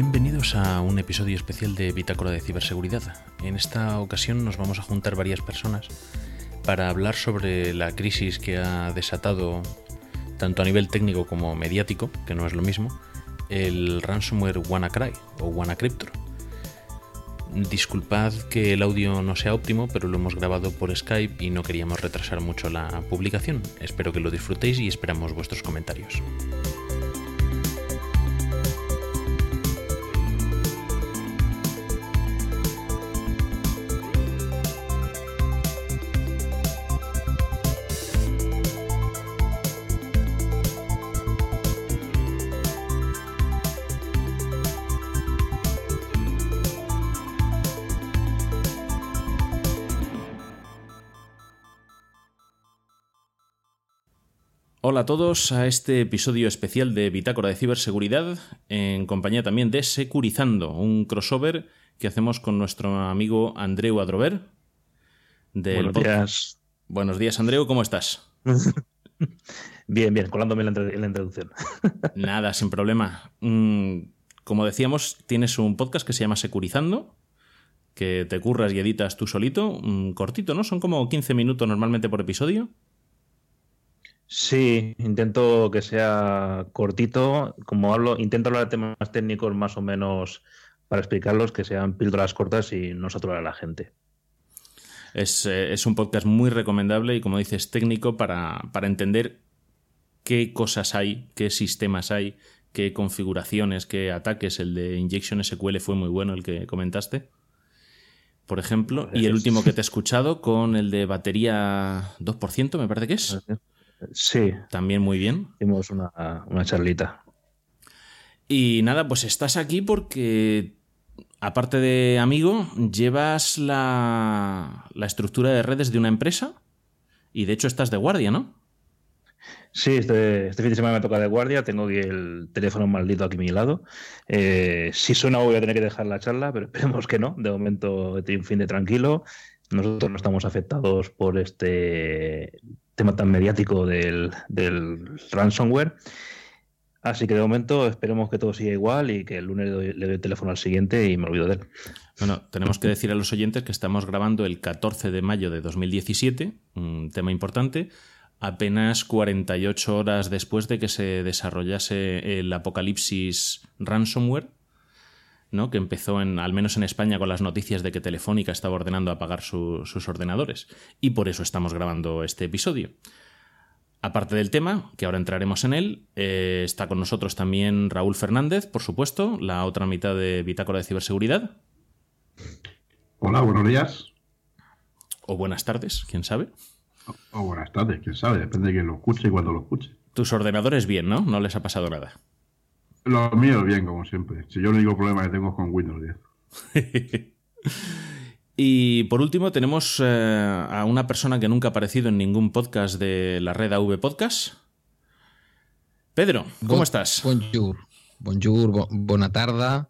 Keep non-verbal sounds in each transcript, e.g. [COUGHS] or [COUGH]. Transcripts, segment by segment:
Bienvenidos a un episodio especial de Bitácora de Ciberseguridad. En esta ocasión nos vamos a juntar varias personas para hablar sobre la crisis que ha desatado, tanto a nivel técnico como mediático, que no es lo mismo, el ransomware WannaCry o WannaCryptor. Disculpad que el audio no sea óptimo, pero lo hemos grabado por Skype y no queríamos retrasar mucho la publicación. Espero que lo disfrutéis y esperamos vuestros comentarios. Hola a todos a este episodio especial de Bitácora de Ciberseguridad, en compañía también de Securizando, un crossover que hacemos con nuestro amigo Andreu Adrover. Buenos días. Buenos días, Andreu, ¿cómo estás? [LAUGHS] bien, bien, colándome en la, introducción. [LAUGHS] Nada, sin problema. Mm, como decíamos, tienes un podcast que se llama Securizando, que te curras y editas tú solito, mm, cortito, ¿no? Son como 15 minutos normalmente por episodio. Sí, intento que sea cortito. Como hablo, intento hablar de temas técnicos más o menos para explicarlos, que sean píldoras cortas y no saturar a la gente. Es, eh, es, un podcast muy recomendable y, como dices, técnico para, para entender qué cosas hay, qué sistemas hay, qué configuraciones, qué ataques. El de Injection SQL fue muy bueno, el que comentaste. Por ejemplo, y el último que [LAUGHS] te he escuchado con el de batería 2%, me parece que es. Sí. También muy bien. Hicimos una, una charlita. Y nada, pues estás aquí porque, aparte de amigo, llevas la, la estructura de redes de una empresa y de hecho estás de guardia, ¿no? Sí, este, este, fin de semana me toca de guardia, tengo aquí el teléfono maldito aquí a mi lado. Eh, si suena voy a tener que dejar la charla, pero [LAUGHS] esperemos que no. De momento he tenido un fin de tranquilo. Nosotros no estamos afectados por este tema tan mediático del, ransomware. Así que de momento esperemos que todo siga igual y que el lunes le doy, el teléfono al siguiente y me olvido de él. Bueno, tenemos que decir a los oyentes que estamos grabando el 14 de mayo de 2017, un tema importante, apenas 48 horas después de que se desarrollase el apocalipsis ransomware, ¿no? que empezó en, al menos en España con las noticias de que Telefónica estaba ordenando apagar sus ordenadores. Y por eso estamos grabando este episodio. Aparte del tema, que ahora entraremos en él, eh, está con nosotros también Raúl Fernández, por supuesto, la otra mitad de Bitácora de Ciberseguridad. Hola, buenos días. O buenas tardes, quién sabe. O, buenas tardes, quién sabe, depende de quién lo escuche y cuando lo escuche. Tus ordenadores bien, ¿no? No les ha pasado nada. Lo mío bien, como siempre. Si yo el único problema que tengo es con Windows 10. [LAUGHS] y por último tenemos eh, a una persona que nunca ha aparecido en ningún podcast de la red AV Podcast. Pedro, ¿cómo estás? Bonjour. Bonjour, buena tarde,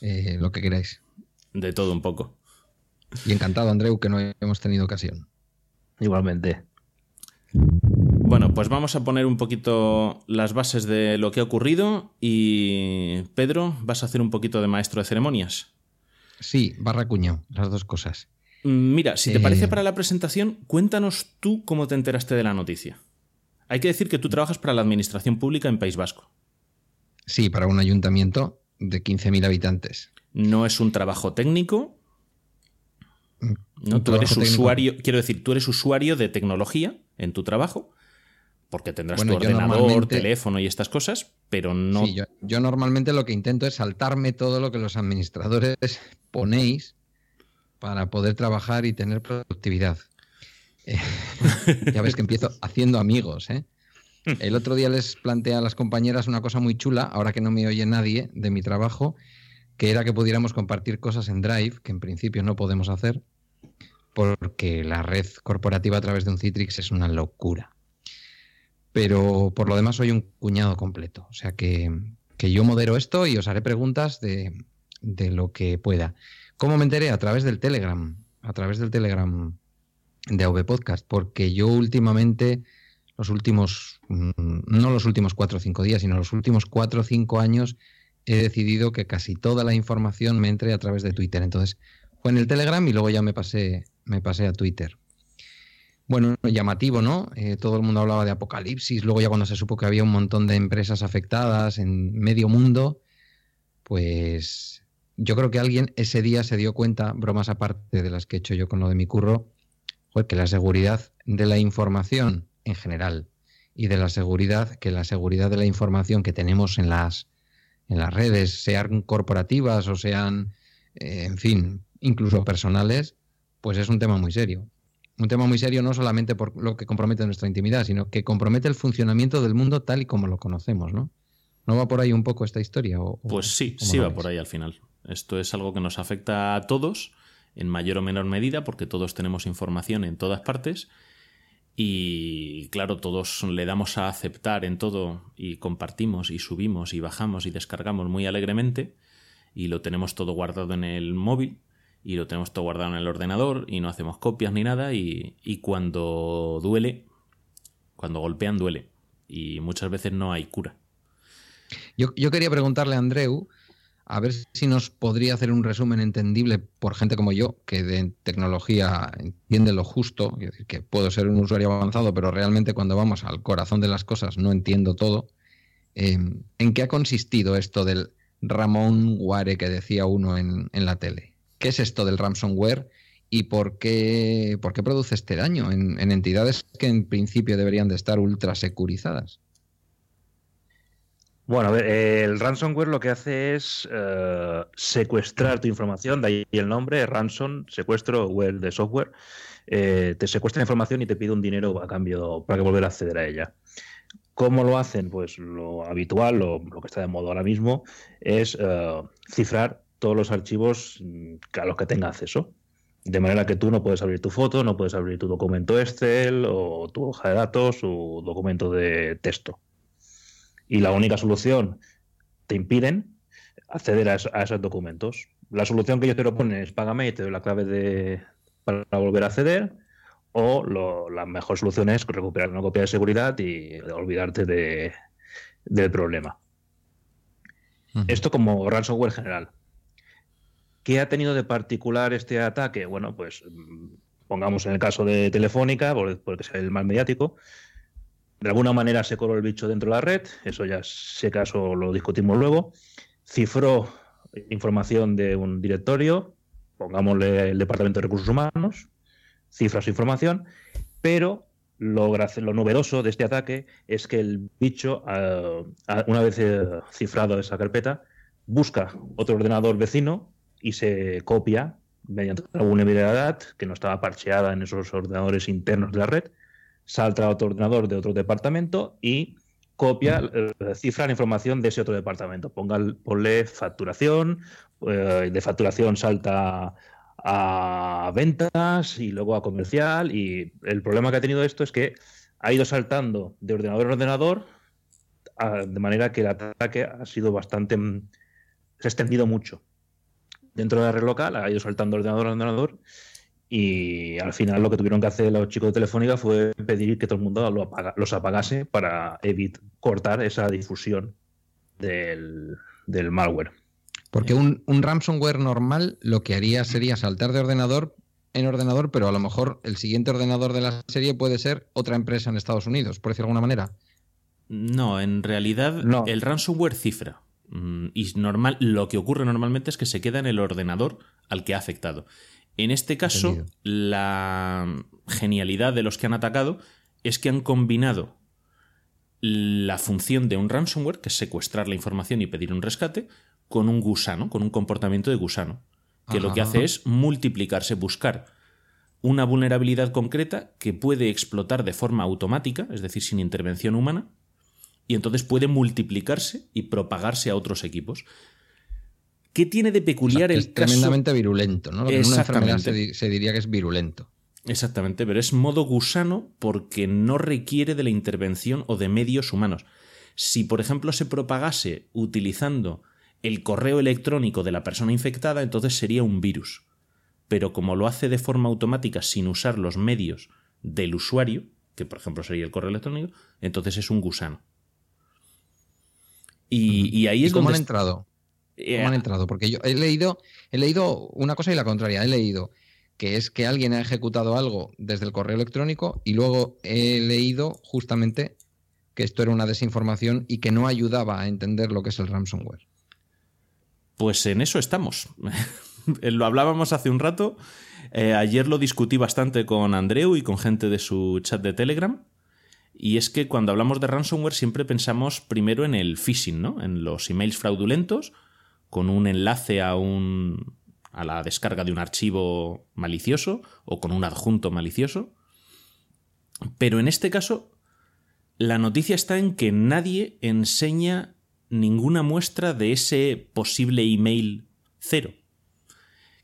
eh, lo que queráis. De todo un poco. Y encantado, Andreu, que no hemos tenido ocasión. Igualmente. Bueno, pues vamos a poner un poquito las bases de lo que ha ocurrido y Pedro, vas a hacer un poquito de maestro de ceremonias. Sí, barra cuño, las dos cosas. Mm, mira, si te parece eh, para la presentación, cuéntanos tú cómo te enteraste de la noticia. Hay que decir que tú trabajas para la Administración Pública en País Vasco. Sí, para un ayuntamiento de 15.000 habitantes. No es un trabajo técnico. Mm, no, tú eres usuario, quiero decir, tú eres usuario de tecnología en tu trabajo porque tendrás tu ordenador, teléfono y estas cosas, pero no... Sí, yo, normalmente lo que intento es saltarme todo lo que los administradores [LAUGHS] ponéis para poder trabajar y tener productividad. Eh, [LAUGHS] ya ves que empiezo haciendo amigos, ¿eh? El otro día les planteé a las compañeras una cosa muy chula, ahora que no me oye nadie de mi trabajo, que era que pudiéramos compartir cosas en Drive, que en principio no podemos hacer, porque la red corporativa a través de un Citrix es una locura pero por lo demás soy un cuñado completo. O sea que, yo modero esto y os haré preguntas de, lo que pueda. ¿Cómo me enteré? A través del Telegram, a través del Telegram de AV Podcast, porque yo últimamente, los últimos, mm, no los últimos cuatro o cinco días, sino los últimos cuatro o cinco años, he decidido que casi toda la información me entre a través de Twitter. Entonces, fue en el Telegram y luego ya me pasé, me pasé a Twitter. Bueno, llamativo, ¿no? Eh, todo el mundo hablaba de apocalipsis, luego ya cuando se supo que había un montón de empresas afectadas en medio mundo, pues yo creo que alguien ese día se dio cuenta, bromas aparte de las que he hecho yo con lo de mi curro, que la seguridad de la información en general y de la seguridad, que la seguridad de la información que tenemos en las, en las redes, sean corporativas o sean, eh, en fin, incluso personales, pues es un tema muy serio un tema muy serio no solamente por lo que compromete nuestra intimidad, sino que compromete el funcionamiento del mundo tal y como lo conocemos, ¿no? ¿No va por ahí un poco esta historia? pues sí, sí va por ahí al final. Esto es algo que nos afecta a todos, en mayor o menor medida, porque todos tenemos información en todas partes. Y claro, todos le damos a aceptar en todo y compartimos y subimos y bajamos y descargamos muy alegremente y lo tenemos todo guardado en el móvil y lo tenemos todo guardado en el ordenador y no hacemos copias ni nada y, cuando duele, cuando golpean duele y muchas veces no hay cura. Yo, quería preguntarle a Andreu a ver si nos podría hacer un resumen entendible por gente como yo, que de tecnología entiende lo justo, que puedo ser un usuario avanzado, pero realmente cuando vamos al corazón de las cosas no entiendo todo. Eh, ¿En qué ha consistido esto del Ramón Guare que decía uno en la tele? ¿Qué es esto del ransomware y por qué, por qué produce este daño en, entidades que en principio deberían de estar ultra securizadas? Bueno, a ver, el ransomware lo que hace es eh, secuestrar tu información, de ahí el nombre, ransom, secuestro, web de software. Eh, te secuestra información y te pide un dinero a cambio para que volver a acceder a ella. ¿Cómo lo hacen? Pues lo habitual, lo, que está de moda ahora mismo, es eh, cifrar todos los archivos mm, a los que tenga acceso. De manera que tú no puedes abrir tu foto, no puedes abrir tu documento Excel o tu hoja de datos o documento de texto. Y la única solución, te impiden acceder a, esos documentos. La solución que ellos te proponen es págame y te doy la clave de, para volver a acceder. O la mejor solución es recuperar una copia de seguridad y olvidarte de, del problema. Esto como ransomware general. ¿Qué ha tenido de particular este ataque? Bueno, pues mm, pongamos en el caso de Telefónica, porque es el más mediático. De alguna manera se coló el bicho dentro de la red, eso ya, ese caso lo discutimos luego. Cifró información de un directorio, pongámosle el Departamento de Recursos Humanos, cifra su información, pero lo, lo novedoso de este ataque es que el bicho, ah, ah, una vez eh, cifrado esa carpeta, busca otro ordenador vecino y se copia mediante una vulnerabilidad que no estaba parcheada en esos ordenadores internos de la red, salta a otro ordenador de otro departamento y copia, eh, cifra la información de ese otro departamento. Ponga, ponle facturación, eh, de facturación salta a ventas y luego a comercial. Y el problema que ha tenido esto es que ha ido saltando de ordenador a ordenador, de manera que el ataque ha sido bastante. se ha extendido mucho dentro de la red local, ha ido saltando ordenador a ordenador y al final lo que tuvieron que hacer los chicos de Telefónica fue pedir que todo el mundo los apagase para evitar cortar esa difusión del, malware. Porque un, un, ransomware normal lo que haría sería saltar de ordenador en ordenador, pero a lo mejor el siguiente ordenador de la serie puede ser otra empresa en Estados Unidos, por decirlo de alguna manera. No, en realidad el ransomware cifra. Mm, y normal, lo que ocurre normalmente es que se queda en el ordenador al que ha afectado. En este caso, la genialidad de los que han atacado es que han combinado la función de un ransomware, que es secuestrar la información y pedir un rescate, con un gusano, con un comportamiento de gusano, que lo que hace es multiplicarse, buscar una vulnerabilidad concreta que puede explotar de forma automática, es decir, sin intervención humana, y entonces puede multiplicarse y propagarse a otros equipos. ¿Qué tiene de peculiar el es Tremendamente virulento, ¿no? en una enfermedad se, diría que es virulento. Exactamente, pero es modo gusano porque no requiere de la intervención o de medios humanos. Si, por ejemplo, se propagase utilizando el correo electrónico de la persona infectada, entonces sería un virus. Pero como lo hace de forma automática sin usar los medios del usuario, que por ejemplo sería el correo electrónico, entonces es un gusano. Y, ahí es cómo han entrado? ¿Cómo han entrado? Porque yo he leído, he leído una cosa y la contraria. He leído que es que alguien ha ejecutado algo desde el correo electrónico y luego he leído justamente que esto era una desinformación y que no ayudaba a entender lo que es el ransomware. Pues en eso estamos. [LAUGHS] lo hablábamos hace un rato. Eh, ayer lo discutí bastante con Andreu y con gente de su chat de Telegram. Y es que cuando hablamos de ransomware siempre pensamos primero en el phishing, ¿no? En los emails fraudulentos con un enlace a un, a la descarga de un archivo malicioso o con un adjunto malicioso. Pero en este caso, la noticia está en que nadie enseña ninguna muestra de ese posible email cero.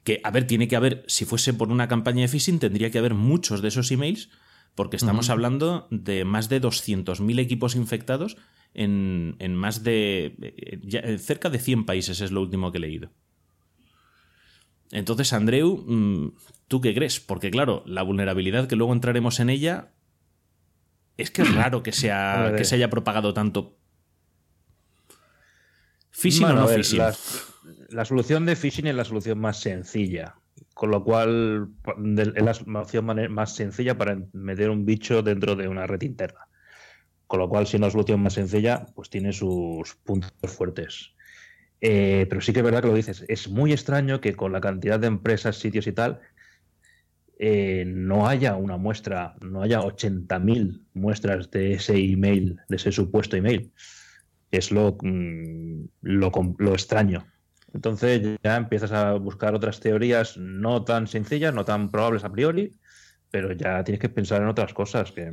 Que, a ver, tiene que haber, si fuese por una campaña de phishing, tendría que haber muchos de esos emails, porque estamos hablando de más de 200.000 equipos infectados en, en más de. Eh, eh, cerca de 100 países, es lo último que he leído. Entonces, Andreu, mm, ¿tú qué crees? Porque claro, la vulnerabilidad que luego entraremos en ella es que es [CLEARS THROAT] raro que, sea, que se haya propagado tanto. ¿Phishing o no phishing? La, solución de phishing es la solución más sencilla. Con lo cual es la opción más sencilla para meter un bicho dentro de una red interna. Con lo cual, si una solución más sencilla, pues tiene sus puntos fuertes. Eh, pero sí que es verdad que lo dices. Es muy extraño que con la cantidad de empresas, sitios y tal, eh, no haya una muestra, no haya 80.000 muestras de ese email, de ese supuesto email. Es lo, mm, lo, lo, extraño. Entonces ya empiezas a buscar otras teorías no tan sencillas, no tan probables a priori, pero ya tienes que pensar en otras cosas que,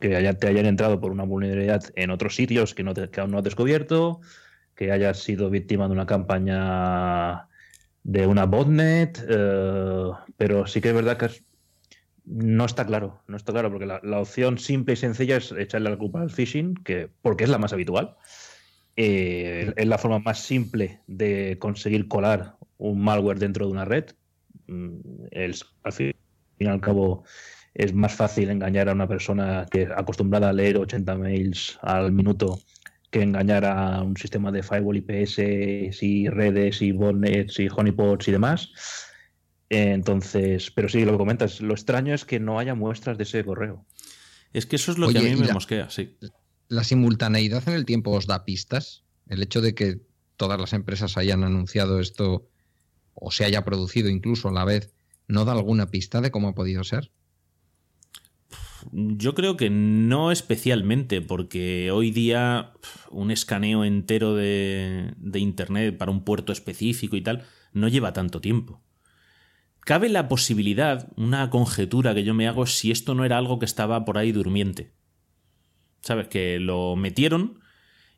que te hayan entrado por una vulnerabilidad en otros sitios que, no que aún no has descubierto, que haya sido víctima de una campaña de una botnet, eh, pero sí que es verdad que no está claro, no está claro, porque la, opción simple y sencilla es echarle la culpa al phishing, que, porque es la más habitual. Eh, es la forma más simple de conseguir colar un malware dentro de una red. Mm, al fin y al cabo es más fácil engañar a una persona que acostumbrada a leer 80 mails al minuto que engañar a un sistema de firewall IPS y redes y botnets y honeypots y demás. Entonces, pero sí, lo que comentas, lo extraño es que no haya muestras de ese correo. Es que eso es lo que a mí me mosquea, sí. ¿La simultaneidad en el tiempo os da pistas? El hecho de que todas las empresas hayan anunciado esto o se haya producido incluso a la vez, ¿no da alguna pista de cómo ha podido ser? Yo creo que no especialmente, porque hoy día un escaneo entero de, Internet para un puerto específico y tal no lleva tanto tiempo. Cabe la posibilidad, una conjetura que yo me hago, si esto no era algo que estaba por ahí durmiente. ¿Sabes? Que lo metieron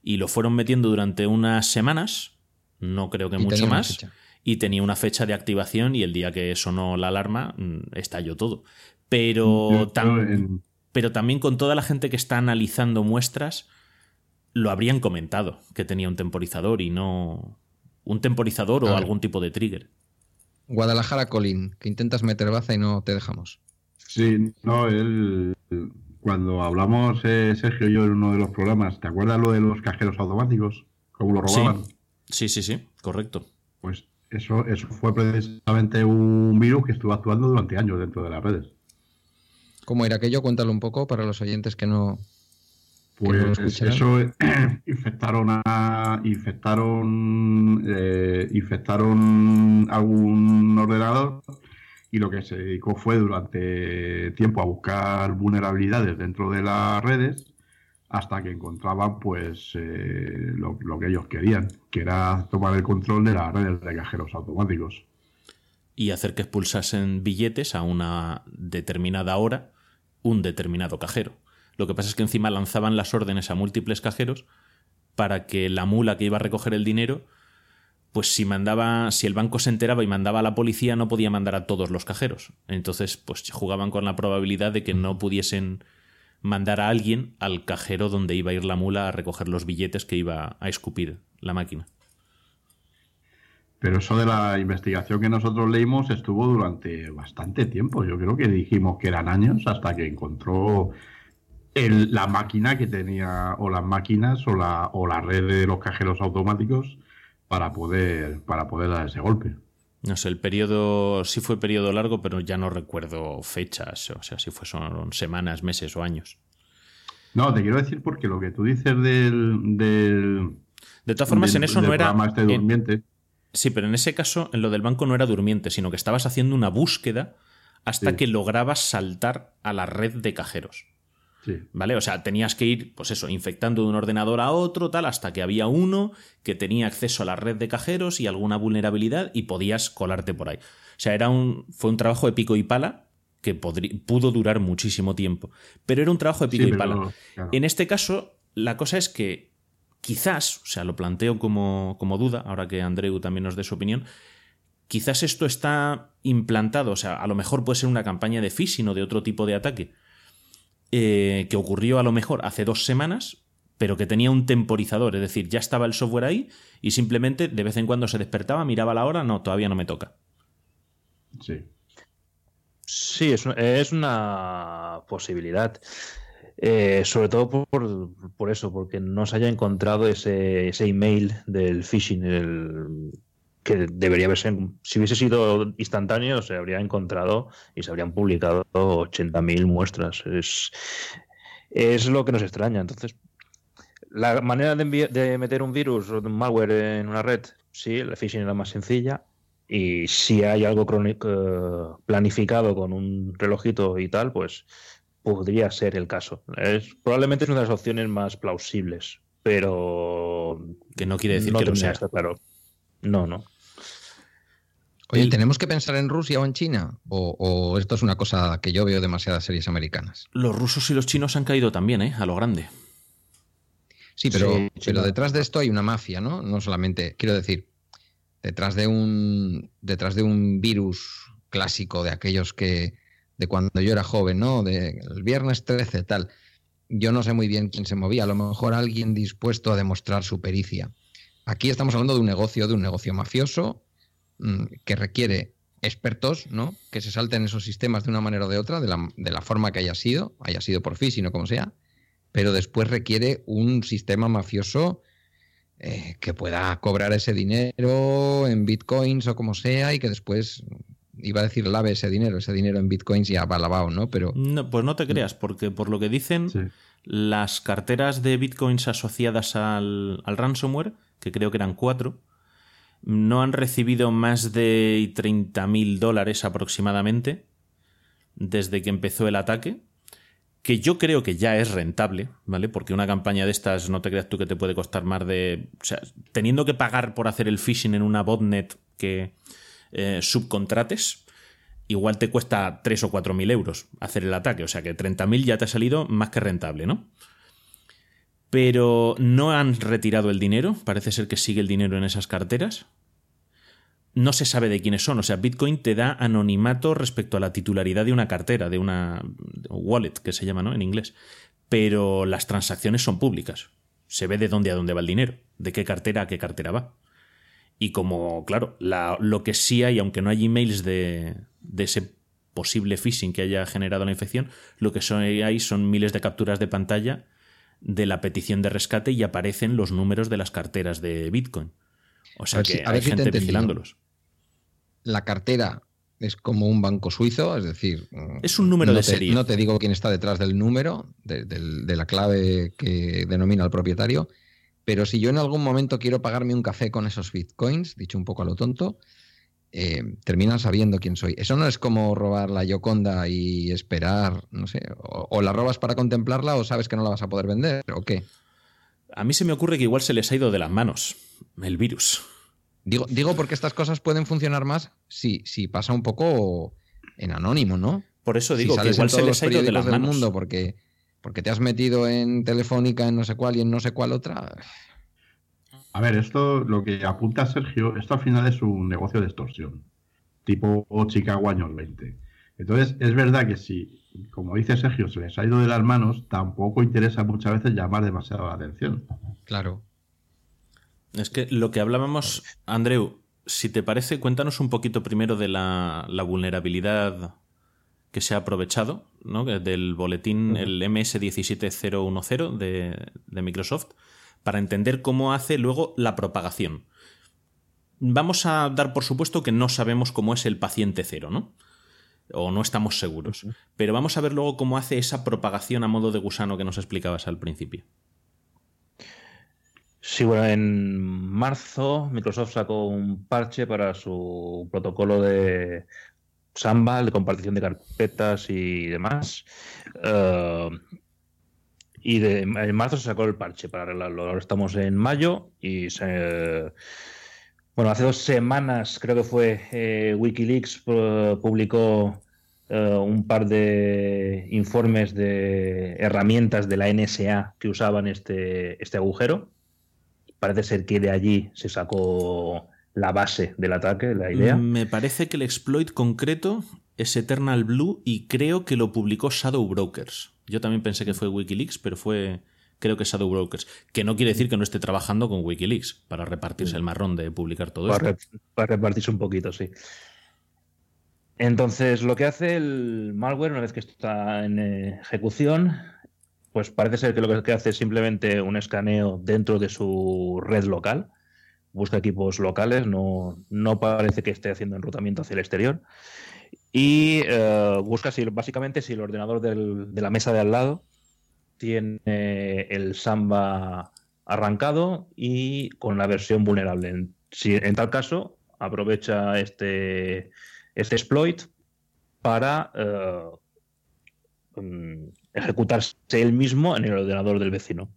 y lo fueron metiendo durante unas semanas, no creo que mucho más, y tenía una fecha de activación y el día que sonó la alarma mm, estalló todo. Pero, pero también con toda la gente que está analizando muestras, lo habrían comentado que tenía un temporizador y no un temporizador o algún tipo de trigger. Guadalajara Colín, que intentas meter baza y no te dejamos. Sí, no, él, cuando hablamos eh, Sergio y yo en uno de los programas, ¿te acuerdas lo de los cajeros automáticos? ¿Cómo lo robaban? Sí, sí, sí, correcto. Pues eso, eso fue precisamente un virus que estuvo actuando durante años dentro de las redes. ¿Cómo era aquello? Cuéntalo un poco para los oyentes que no. Pues eso [CLEARS THROAT] infectaron a infectaron eh, infectaron algún ordenador y lo que se dedicó fue durante tiempo a buscar vulnerabilidades dentro de las redes hasta que encontraban pues eh, lo, lo, que ellos querían, que era tomar el control de las redes de cajeros automáticos. Y hacer que expulsasen billetes a una determinada hora un determinado cajero. Lo que pasa es que encima lanzaban las órdenes a múltiples cajeros para que la mula que iba a recoger el dinero, pues si mandaba, si el banco se enteraba y mandaba a la policía, no podía mandar a todos los cajeros. Entonces, pues jugaban con la probabilidad de que no pudiesen mandar a alguien al cajero donde iba a ir la mula a recoger los billetes que iba a escupir la máquina. Pero eso de la investigación que nosotros leímos estuvo durante bastante tiempo. Yo creo que dijimos que eran años hasta que encontró la máquina que tenía, o las máquinas, o la, o la red de los cajeros automáticos para poder, para poder dar ese golpe. No sé, el periodo sí fue periodo largo, pero ya no recuerdo fechas, o sea, si fue son semanas, meses o años. No, te quiero decir porque lo que tú dices del. de todas formas, en eso no era. Este durmiente. sí, pero en ese caso, en lo del banco no era durmiente, sino que estabas haciendo una búsqueda hasta que lograbas saltar a la red de cajeros. ¿Vale? O sea, tenías que ir, pues eso, infectando de un ordenador a otro, tal, hasta que había uno que tenía acceso a la red de cajeros y alguna vulnerabilidad y podías colarte por ahí. O sea, era un, fue un trabajo de pico y pala que pudo durar muchísimo tiempo. Pero era un trabajo de pico y pala. En este caso, la cosa es que quizás, o sea, lo planteo como, como duda, ahora que Andreu también nos dé su opinión, quizás esto está implantado, o sea, a lo mejor puede ser una campaña de phishing o de otro tipo de ataque, eh, que ocurrió a lo mejor hace dos semanas, pero que tenía un temporizador, es decir, ya estaba el software ahí y simplemente de vez en cuando se despertaba, miraba la hora, no, todavía no me toca. Sí. Sí, es, una posibilidad. Eh, sobre todo por, eso, porque no se haya encontrado ese, ese email del phishing, el, que debería haberse, si hubiese sido instantáneo, se habría encontrado y se habrían publicado 80.000 muestras. Es, es lo que nos extraña. Entonces, la manera de, de meter un virus o un malware en una red, sí, el phishing es la más sencilla. Y si hay algo crónico, planificado con un relojito y tal, pues podría ser el caso. Es, probablemente es una de las opciones más plausibles, pero... Que no quiere decir que no sea. claro. No, no. Oye, ¿tenemos que pensar en Rusia o en China? O, esto es una cosa que yo veo demasiadas series americanas? Los rusos y los chinos han caído también, ¿eh? A lo grande. Sí, pero, pero detrás de esto hay una mafia, ¿no? No solamente, quiero decir, detrás de un, detrás de un virus clásico de aquellos que, de cuando yo era joven, ¿no? De el viernes 13, tal. Yo no sé muy bien quién se movía, a lo mejor alguien dispuesto a demostrar su pericia. Aquí estamos hablando de un negocio, de un negocio mafioso, que requiere expertos, ¿no? Que se salten esos sistemas de una manera o de otra, de la, forma que haya sido, haya sido por fin, sino como sea, pero después requiere un sistema mafioso eh, que pueda cobrar ese dinero en bitcoins o como sea y que después iba a decir lave ese dinero, ese dinero en bitcoins ya va lavado, ¿no? Pero no, pues no te creas, porque por lo que dicen las carteras de bitcoins asociadas al, al ransomware, que creo que eran cuatro, no han recibido más de 30.000 dólares aproximadamente desde que empezó el ataque, que yo creo que ya es rentable, ¿vale? Porque una campaña de estas no te creas tú que te puede costar más de... O sea, teniendo que pagar por hacer el phishing en una botnet que eh, subcontrates, igual te cuesta 3 o 4 mil euros hacer el ataque, o sea que 30.000 ya te ha salido más que rentable, ¿no? Pero no han retirado el dinero, parece ser que sigue el dinero en esas carteras, no se sabe de quiénes son. O sea, Bitcoin te da anonimato respecto a la titularidad de una cartera, de una wallet, que se llama, ¿no? En inglés. Pero las transacciones son públicas. Se ve de dónde a dónde va el dinero, de qué cartera a qué cartera va. Y como, claro, lo que sí hay, aunque no hay emails de, de ese posible phishing que haya generado la infección, lo que son, hay son miles de capturas de pantalla de la petición de rescate y aparecen los números de las carteras de Bitcoin. O sea que hay gente vigilándolos la cartera es como un banco suizo, es decir... Es un número de serie. No te digo quién está detrás del número, de, la clave que denomina el propietario, pero si yo en algún momento quiero pagarme un café con esos bitcoins, dicho un poco a lo tonto, eh, terminan sabiendo quién soy. Eso no es como robar la Yoconda y esperar, no sé, o, o, la robas para contemplarla o sabes que no la vas a poder vender, o qué. A mí se me ocurre que igual se les ha ido de las manos el virus. Digo, digo porque estas cosas pueden funcionar más si, si pasa un poco en anónimo, ¿no? Por eso digo que igual se les ha ido de las del mundo porque, porque te has metido en Telefónica, en no sé cuál y en no sé cuál otra. A ver, esto lo que apunta Sergio, esto al final es un negocio de extorsión, tipo Chicago años 20. Entonces, es verdad que si, como dice Sergio, se les ha ido de las manos, tampoco interesa muchas veces llamar demasiado la atención. Claro. Es que lo que hablábamos, Andreu, si te parece, cuéntanos un poquito primero de la, vulnerabilidad que se ha aprovechado, ¿no? del boletín, el MS17010 de, de Microsoft, para entender cómo hace luego la propagación. vamos a dar por supuesto que no sabemos cómo es el paciente cero, ¿no? O no estamos seguros. Pero vamos a ver luego cómo hace esa propagación a modo de gusano que nos explicabas al principio. Sí, bueno, en marzo Microsoft sacó un parche para su protocolo de Samba, de compartición de carpetas y demás. Eh, y en marzo se sacó el parche para arreglarlo. Ahora estamos en mayo y se bueno, hace dos semanas creo que fue eh, Wikileaks publicó eh, un par de informes de herramientas de la NSA que usaban este, este agujero. Parece ser que de allí se sacó la base del ataque, la idea. Me parece que el exploit concreto es Eternal Blue y creo que lo publicó Shadow Brokers. Yo también pensé que fue Wikileaks, pero fue creo que Shadow Brokers, que no quiere decir que no esté trabajando con Wikileaks para repartirse el marrón de publicar todo esto. Para repartirse un poquito, sí. Entonces, lo que hace el malware, una vez que está en ejecución, pues parece ser que lo que hace es simplemente un escaneo dentro de su red local, busca equipos locales, no, no parece que esté haciendo enrutamiento hacia el exterior, y eh, busca si, básicamente si el ordenador de la mesa de al lado tiene el Samba arrancado y con la versión vulnerable. En, si, en tal caso, aprovecha este, este exploit para eh, mm, ejecutarse él mismo en el ordenador del vecino.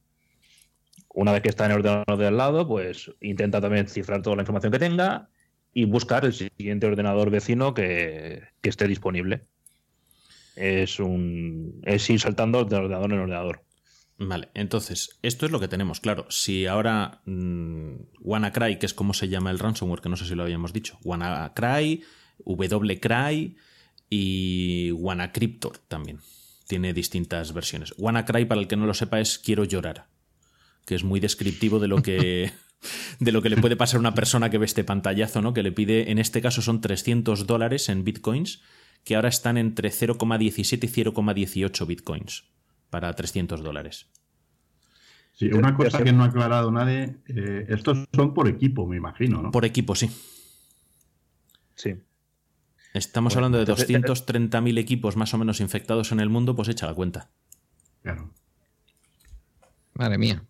Una vez que está en el ordenador de al lado, pues intenta también cifrar toda la información que tenga y buscar el siguiente ordenador vecino que, que esté disponible es un es ir saltando de ordenador en ordenador. Vale, entonces, esto es lo que tenemos, claro. Si ahora mm, WannaCry, que es como se llama el ransomware, que no sé si lo habíamos dicho, WannaCry, WCry y WannaCryptor también. Tiene distintas versiones. WannaCry, para el que no lo sepa, es quiero llorar, que es muy descriptivo de lo que... [LAUGHS] de lo que le puede pasar a una persona que ve este pantallazo, ¿no? Que le pide, en este caso son 300 dólares en bitcoins que ahora están entre 0,17 y 0,18 bitcoins para 300 dólares. Sí, una cosa que no ha aclarado nadie, eh, estos son por equipo, me imagino, ¿no? Por equipo, sí. Sí. Estamos hablando de 230.000 eh, equipos más o menos infectados en el mundo, pues echa la cuenta. Claro. Madre mía.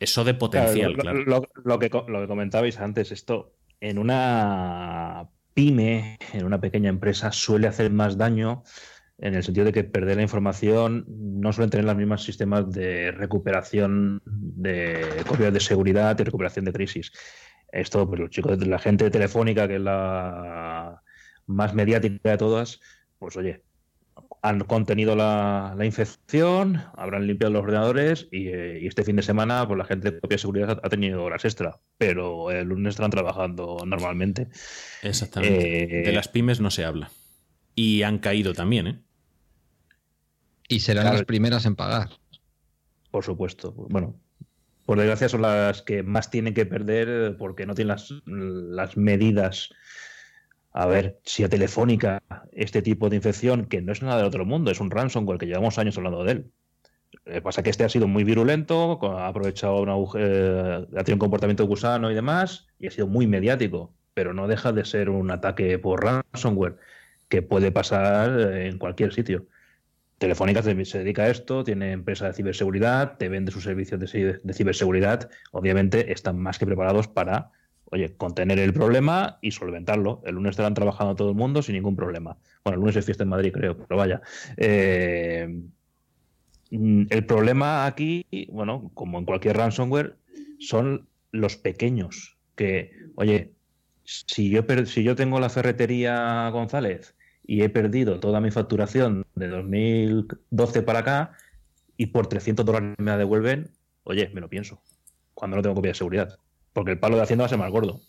Eso de potencial, claro. lo, que, lo que comentabais antes, esto en una pyme, en una pequeña empresa, suele hacer más daño en el sentido de que perder la información no suelen tener los mismos sistemas de recuperación de copias de seguridad y recuperación de crisis. Esto, pues los chicos de la gente telefónica, que es la más mediática de todas, pues oye, han contenido la, infección, habrán limpiado los ordenadores eh, y, este fin de semana pues la gente de copia de seguridad ha, tenido horas extra, pero el lunes estarán trabajando normalmente. Exactamente. de eh, las pymes no se habla. Y han caído también, ¿eh? Y serán las primeras en pagar. Por supuesto. Bueno, por desgracia son las que más tienen que perder porque no tienen las, las medidas a ver, si a Telefónica este tipo de infección, que no es nada del otro mundo, es un ransomware que llevamos años hablando de él. Lo que pasa que este ha sido muy virulento, ha aprovechado una eh, ha tenido un comportamiento gusano y demás, y ha sido muy mediático, pero no deja de ser un ataque por ransomware que puede pasar en cualquier sitio. Telefónica se dedica a esto, tiene empresa de ciberseguridad, te vende sus servicios de ciberseguridad, obviamente están más que preparados para oye, contener el problema y solventarlo. El lunes estarán trabajando todo el mundo sin ningún problema. Bueno, el lunes es fiesta en Madrid, creo, pero vaya. Eh, mm, el problema aquí, bueno, como en cualquier ransomware, son los pequeños. Que, oye, si yo, si yo tengo la ferretería González y he perdido toda mi facturación de 2012 para acá y por 300 dólares me la devuelven, oye, me lo pienso, cuando no tengo copia de seguridad. Porque el palo de Hacienda va a ser más gordo.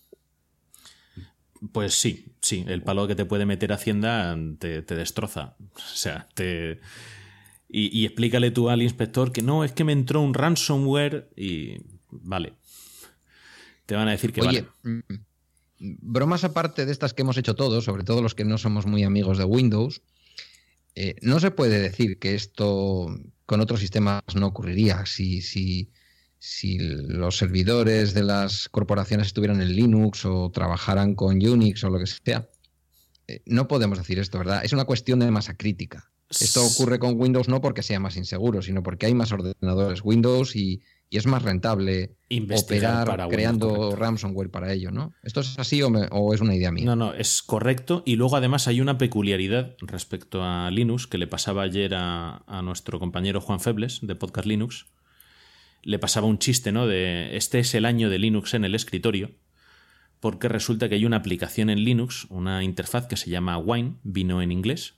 Pues sí, sí, el palo que te puede meter Hacienda te, destroza. [LAUGHS] O sea, te... Y, explícale tú al inspector que no, es que me entró un ransomware y... Vale. Te van a decir que Oye, mm, bromas aparte de estas que hemos hecho todos, sobre todo los que no somos muy amigos de Windows, eh, no se puede decir que esto con otros sistemas no ocurriría. Si, si si los servidores de las corporaciones estuvieran en Linux o trabajaran con Unix o lo que sea. Eh, no podemos decir esto, ¿verdad? Es una cuestión de masa crítica. Esto ocurre con Windows no porque sea más inseguro, sino porque hay más ordenadores Windows y, es más rentable operar creando ransomware para ello, ¿no? ¿Esto es así o, es una idea mía? No, no, es correcto. Y luego además hay una peculiaridad respecto a Linux que le pasaba ayer a, a nuestro compañero Juan Febles de Podcast Linux. Le pasaba un chiste, ¿no? De este es el año de Linux en el escritorio porque resulta que hay una aplicación en Linux, una interfaz que se llama Wine, vino en inglés,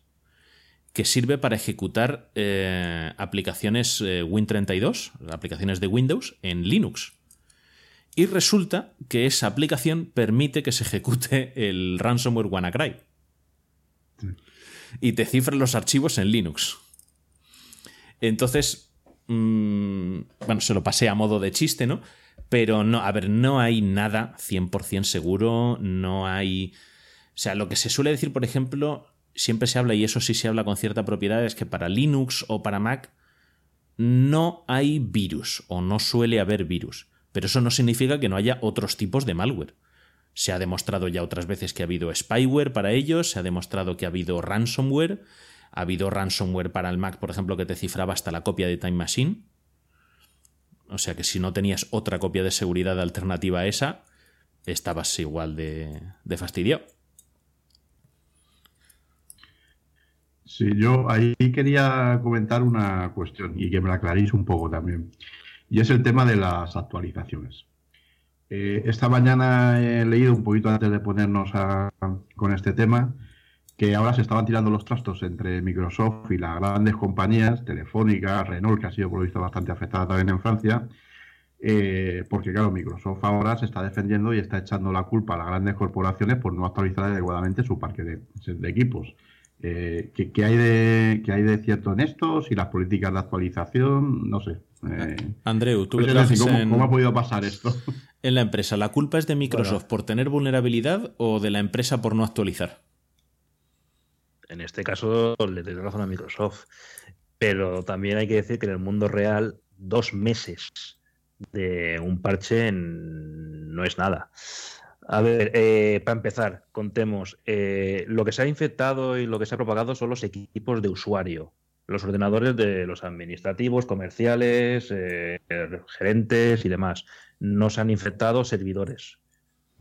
que sirve para ejecutar eh, aplicaciones eh, Win32, aplicaciones de Windows, en Linux. Y resulta que esa aplicación permite que se ejecute el ransomware WannaCry. Y te cifra los archivos en Linux. Entonces, mm, bueno, se lo pasé a modo de chiste, ¿no? Pero no, a ver, no hay nada 100% seguro, no hay... O sea, lo que se suele decir, por ejemplo, siempre se habla, y eso sí se habla con cierta propiedad, es que para Linux o para Mac no hay virus o no suele haber virus. Pero eso no significa que no haya otros tipos de malware. Se ha demostrado ya otras veces que ha habido spyware para ellos, se ha demostrado que ha habido ransomware, ha habido ransomware para el Mac, por ejemplo, que te cifraba hasta la copia de Time Machine. O sea que si no tenías otra copia de seguridad alternativa a esa, estabas igual de, de fastidiado. Sí, yo ahí quería comentar una cuestión y que me la aclaréis un poco también. Y es el tema de las actualizaciones. Eh, esta mañana he leído un poquito antes de ponernos con este tema que ahora se estaban tirando los trastos entre Microsoft y las grandes compañías, Telefónica, Renault, que ha sido por lo visto bastante afectada también en Francia, eh, porque claro, Microsoft ahora se está defendiendo y está echando la culpa a las grandes corporaciones por no actualizar adecuadamente su parque de equipos. Eh, ¿qué, hay de, ¿Qué hay de cierto en esto? Si las políticas de actualización, no sé. Eh, Andreu, ¿tú pues ¿cómo, ha podido pasar esto? En la empresa, ¿la culpa es de Microsoft por tener vulnerabilidad o de la empresa por no actualizar? En este caso le doy razón a Microsoft. Pero también hay que decir que en el mundo real, dos meses de un parche no es nada. A ver, eh, para empezar, contemos. Eh, lo que se ha infectado y lo que se ha propagado son los equipos de usuario, los ordenadores de los administrativos, comerciales, eh, gerentes y demás. No se han infectado servidores,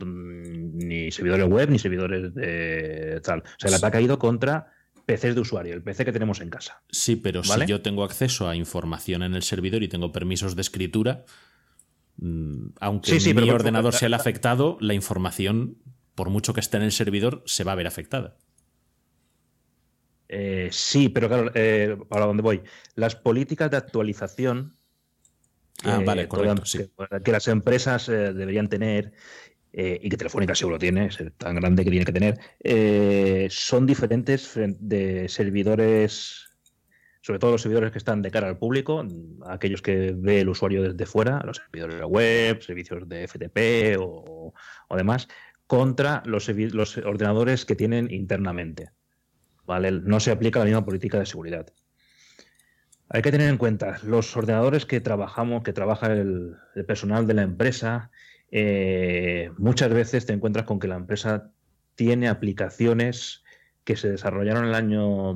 ni servidores web, ni servidores de tal. O sea, el ataque ha ido contra PCs de usuario, el PC que tenemos en casa. Sí, pero si yo tengo acceso a información en el servidor y tengo permisos de escritura, Mm, aunque mi ordenador sea el afectado, la información, por mucho que esté en el servidor, se va a ver afectada. Eh, sí, pero claro, eh, ¿para dónde voy? Las políticas de actualización ah, vale, correcto, que, las empresas eh, deberían tener y que Telefónica seguro tiene, es tan grande que tiene que tener, son diferentes de servidores sobre todo los servidores que están de cara al público, aquellos que ve el usuario desde fuera, los servidores de web, servicios de FTP o, demás, contra los, los, ordenadores que tienen internamente. ¿vale? No se aplica la misma política de seguridad. Hay que tener en cuenta los ordenadores que trabajamos, que trabaja el, personal de la empresa. Eh, muchas veces te encuentras con que la empresa tiene aplicaciones que se desarrollaron en el año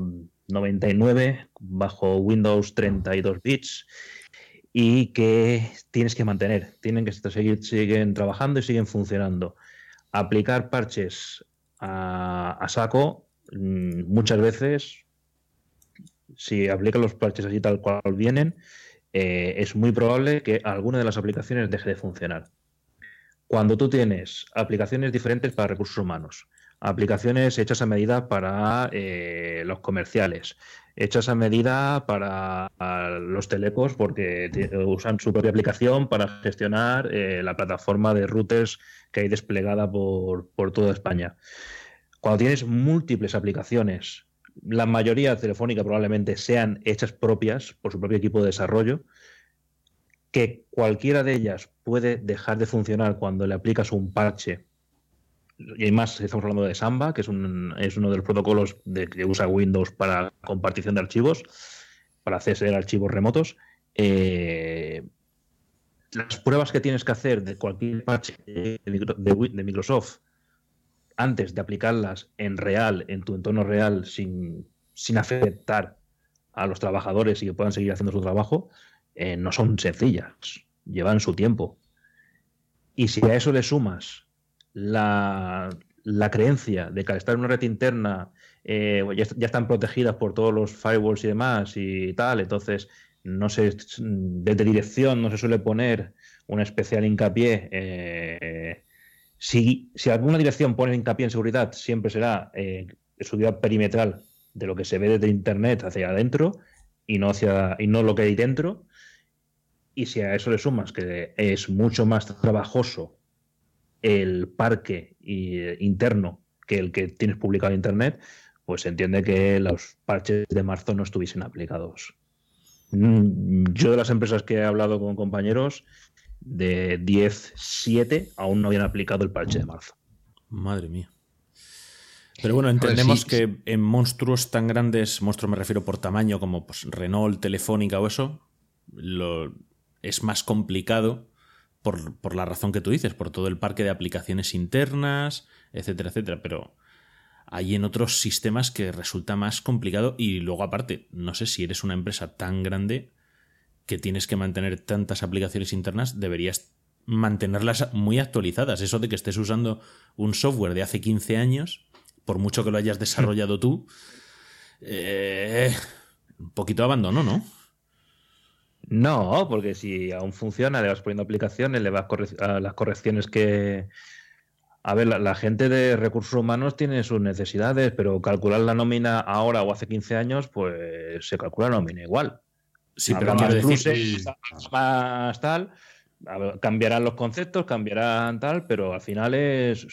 99 bajo Windows 32 bits y que tienes que mantener, tienen que seguir siguen trabajando y siguen funcionando. Aplicar parches a, saco mm, muchas veces, si aplican los parches así tal cual vienen, eh, es muy probable que alguna de las aplicaciones deje de funcionar. Cuando tú tienes aplicaciones diferentes para recursos humanos, aplicaciones hechas a medida para eh, los comerciales, hechas a medida para los telecos porque usan su propia aplicación para gestionar eh, la plataforma de routers que hay desplegada por, toda España. Cuando tienes múltiples aplicaciones, la mayoría telefónica probablemente sean hechas propias por su propio equipo de desarrollo, que cualquiera de ellas puede dejar de funcionar cuando le aplicas un parche y más estamos hablando de Samba, que es, uno de los protocolos de, que usa Windows para compartición de archivos, para acceder a archivos remotos. Eh, las pruebas que tienes que hacer de cualquier parche de, Microsoft antes de aplicarlas en real, en tu entorno real, sin, sin afectar a los trabajadores y que puedan seguir haciendo su trabajo, eh, no son sencillas, llevan su tiempo. Y si a eso le sumas la, la creencia de que al estar en una red interna eh, ya, están protegidas por todos los firewalls y demás y tal, entonces no se, desde dirección no se suele poner un especial hincapié. Eh, si, si, alguna dirección pone hincapié en seguridad, siempre será eh, seguridad perimetral de lo que se ve desde Internet hacia adentro y no, hacia, y no lo que hay dentro. Y si a eso le sumas que es mucho más trabajoso el parque interno que el que tienes publicado en Internet, pues se entiende que los parches de marzo no estuviesen aplicados. Mm, yo de las empresas que he hablado con compañeros, de 10, 7 aún no habían aplicado el parche de marzo. Madre mía. Pero bueno, entendemos que en monstruos tan grandes, monstruos me refiero por tamaño, como pues, Renault, Telefónica o eso, lo, es más complicado por, la razón que tú dices, por todo el parque de aplicaciones internas, etcétera, etcétera. Pero hay en otros sistemas que resulta más complicado y luego aparte, no sé si eres una empresa tan grande que tienes que mantener tantas aplicaciones internas, deberías mantenerlas muy actualizadas. Eso de que estés usando un software de hace 15 años, por mucho que lo hayas desarrollado tú, eh, un poquito abandono, ¿no? No, porque si aún funciona, le vas poniendo aplicaciones, le vas a las correcciones que... A ver, la, gente de recursos humanos tiene sus necesidades, pero calcular la nómina ahora o hace 15 años, pues se calcula la nómina igual. Sí, pero más decir... más tal, cambiarán los conceptos, cambiarán tal, pero al final es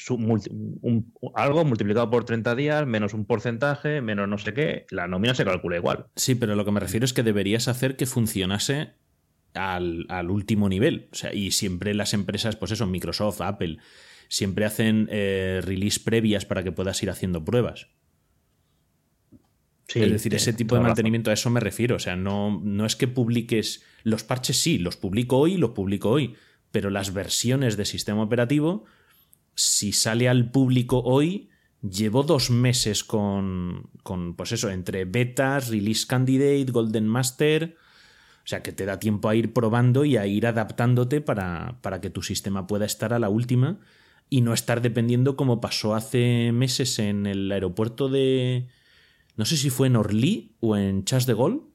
algo multiplicado por 30 días, menos un porcentaje, menos no sé qué, la nómina se calcula igual. Sí, pero lo que me refiero es que deberías hacer que funcionase al, último nivel. O sea, y siempre las empresas, pues eso, Microsoft, Apple, siempre hacen eh, release previas para que puedas ir haciendo pruebas es decir, ese tipo de mantenimiento, a eso me refiero. O sea, no, no es que publiques los parches, sí, los publico hoy, los publico hoy, pero las versiones de sistema operativo, si sale al público hoy, llevo dos meses con, con pues eso, entre betas, release candidate, golden master. O sea, que te da tiempo a ir probando y a ir adaptándote para, para que tu sistema pueda estar a la última y no estar dependiendo como pasó hace meses en el aeropuerto de, no sé si fue en Orly o en Chas de Gol,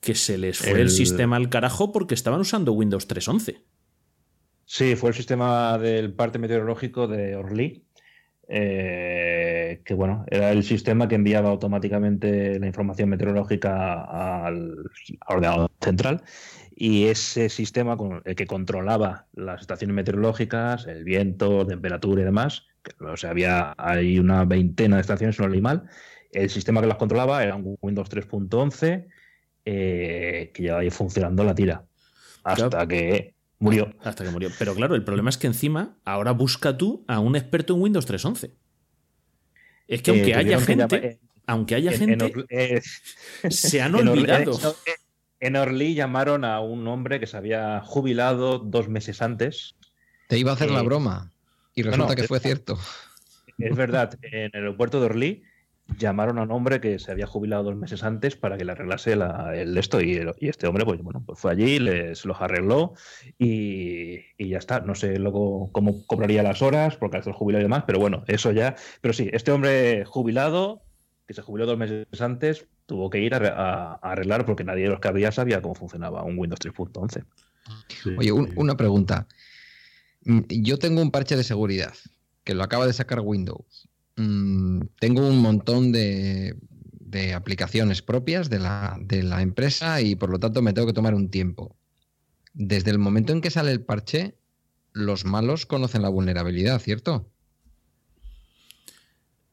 que se les fue el... sistema al carajo porque estaban usando Windows 3.11. Sí, fue el sistema del parte meteorológico de Orly, eh, que bueno, era el sistema que enviaba automáticamente la información meteorológica al, ordenador central y ese sistema con el que controlaba las estaciones meteorológicas, el viento, temperatura y demás, o sea, había hay una veintena de estaciones, no leí mal, el sistema que las controlaba era un Windows 3.11 eh, que llevaba ahí funcionando la tira. Hasta que murió. Hasta que murió. Pero claro, el problema es que encima ahora busca tú a un experto en Windows 3.11. Es que aunque eh, haya gente, aunque haya gente, eh, se han [LAUGHS] olvidado. En Orly llamaron a un hombre que se había jubilado dos meses antes. Te iba a hacer la broma y resulta que fue cierto. Es verdad, en el aeropuerto de Orly llamaron a un hombre que se había jubilado dos meses antes para que le arreglase el esto y, este hombre pues bueno pues fue allí les los arregló y, ya está. No sé luego cómo cobraría las horas porque esto jubilado y demás pero bueno eso ya. Pero sí este hombre jubilado que se jubiló dos meses antes tuvo que ir a, arreglar porque nadie de los que había sabía cómo funcionaba un Windows 3.11 oye una pregunta. Mm, yo tengo un parche de seguridad que lo acaba de sacar Windows Mm, tengo un montón de, aplicaciones propias de la, de la, empresa y por lo tanto me tengo que tomar un tiempo. Desde el momento en que sale el parche, los malos conocen la vulnerabilidad, ¿cierto?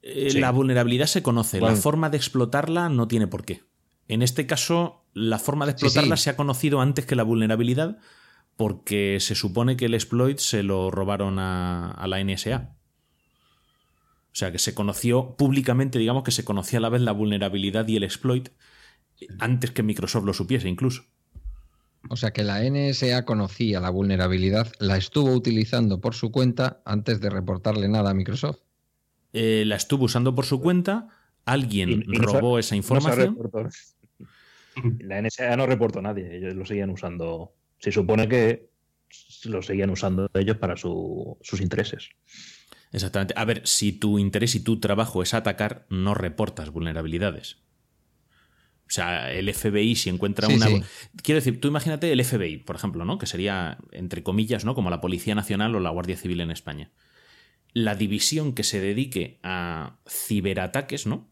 Eh, la vulnerabilidad se conoce, la forma de explotarla no tiene por qué. En este caso, la forma de explotarla se ha conocido antes que la vulnerabilidad porque se supone que el exploit se lo robaron a la NSA. O sea, que se conoció públicamente, digamos que se conocía a la vez la vulnerabilidad y el exploit antes que Microsoft lo supiese incluso. O sea que la NSA conocía la vulnerabilidad, la estuvo utilizando por su cuenta antes de reportarle nada a Microsoft. Eh, la estuvo usando por su cuenta, alguien robó esa información. [LAUGHS] la NSA no reportó a nadie, ellos lo seguían usando. Se supone que lo seguían usando ellos para sus intereses. Exactamente. A ver, si tu interés y tu trabajo es atacar, no reportas vulnerabilidades. O sea, el FBI si encuentra una... Quiero decir, tú imagínate el FBI, por ejemplo, ¿no? Que sería, entre comillas, ¿no? Como la Policía Nacional o la Guardia Civil en España. La división que se dedique a ciberataques, ¿no?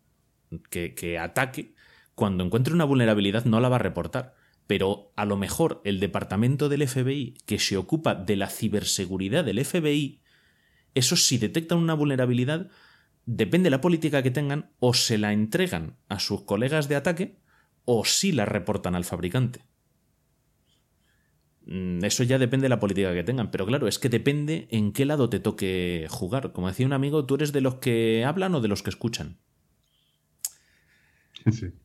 Que, que ataque, cuando encuentre una vulnerabilidad no la va a reportar. Pero a lo mejor el departamento del FBI que se ocupa de la ciberseguridad del FBI, eso si detectan una vulnerabilidad, depende de la política que tengan, o se la entregan a sus colegas de ataque, o si la reportan al fabricante. Mm, eso ya depende de la política que tengan, pero claro, es que depende en qué lado te toque jugar. Como decía un amigo, ¿tú eres de los que hablan o de los que escuchan?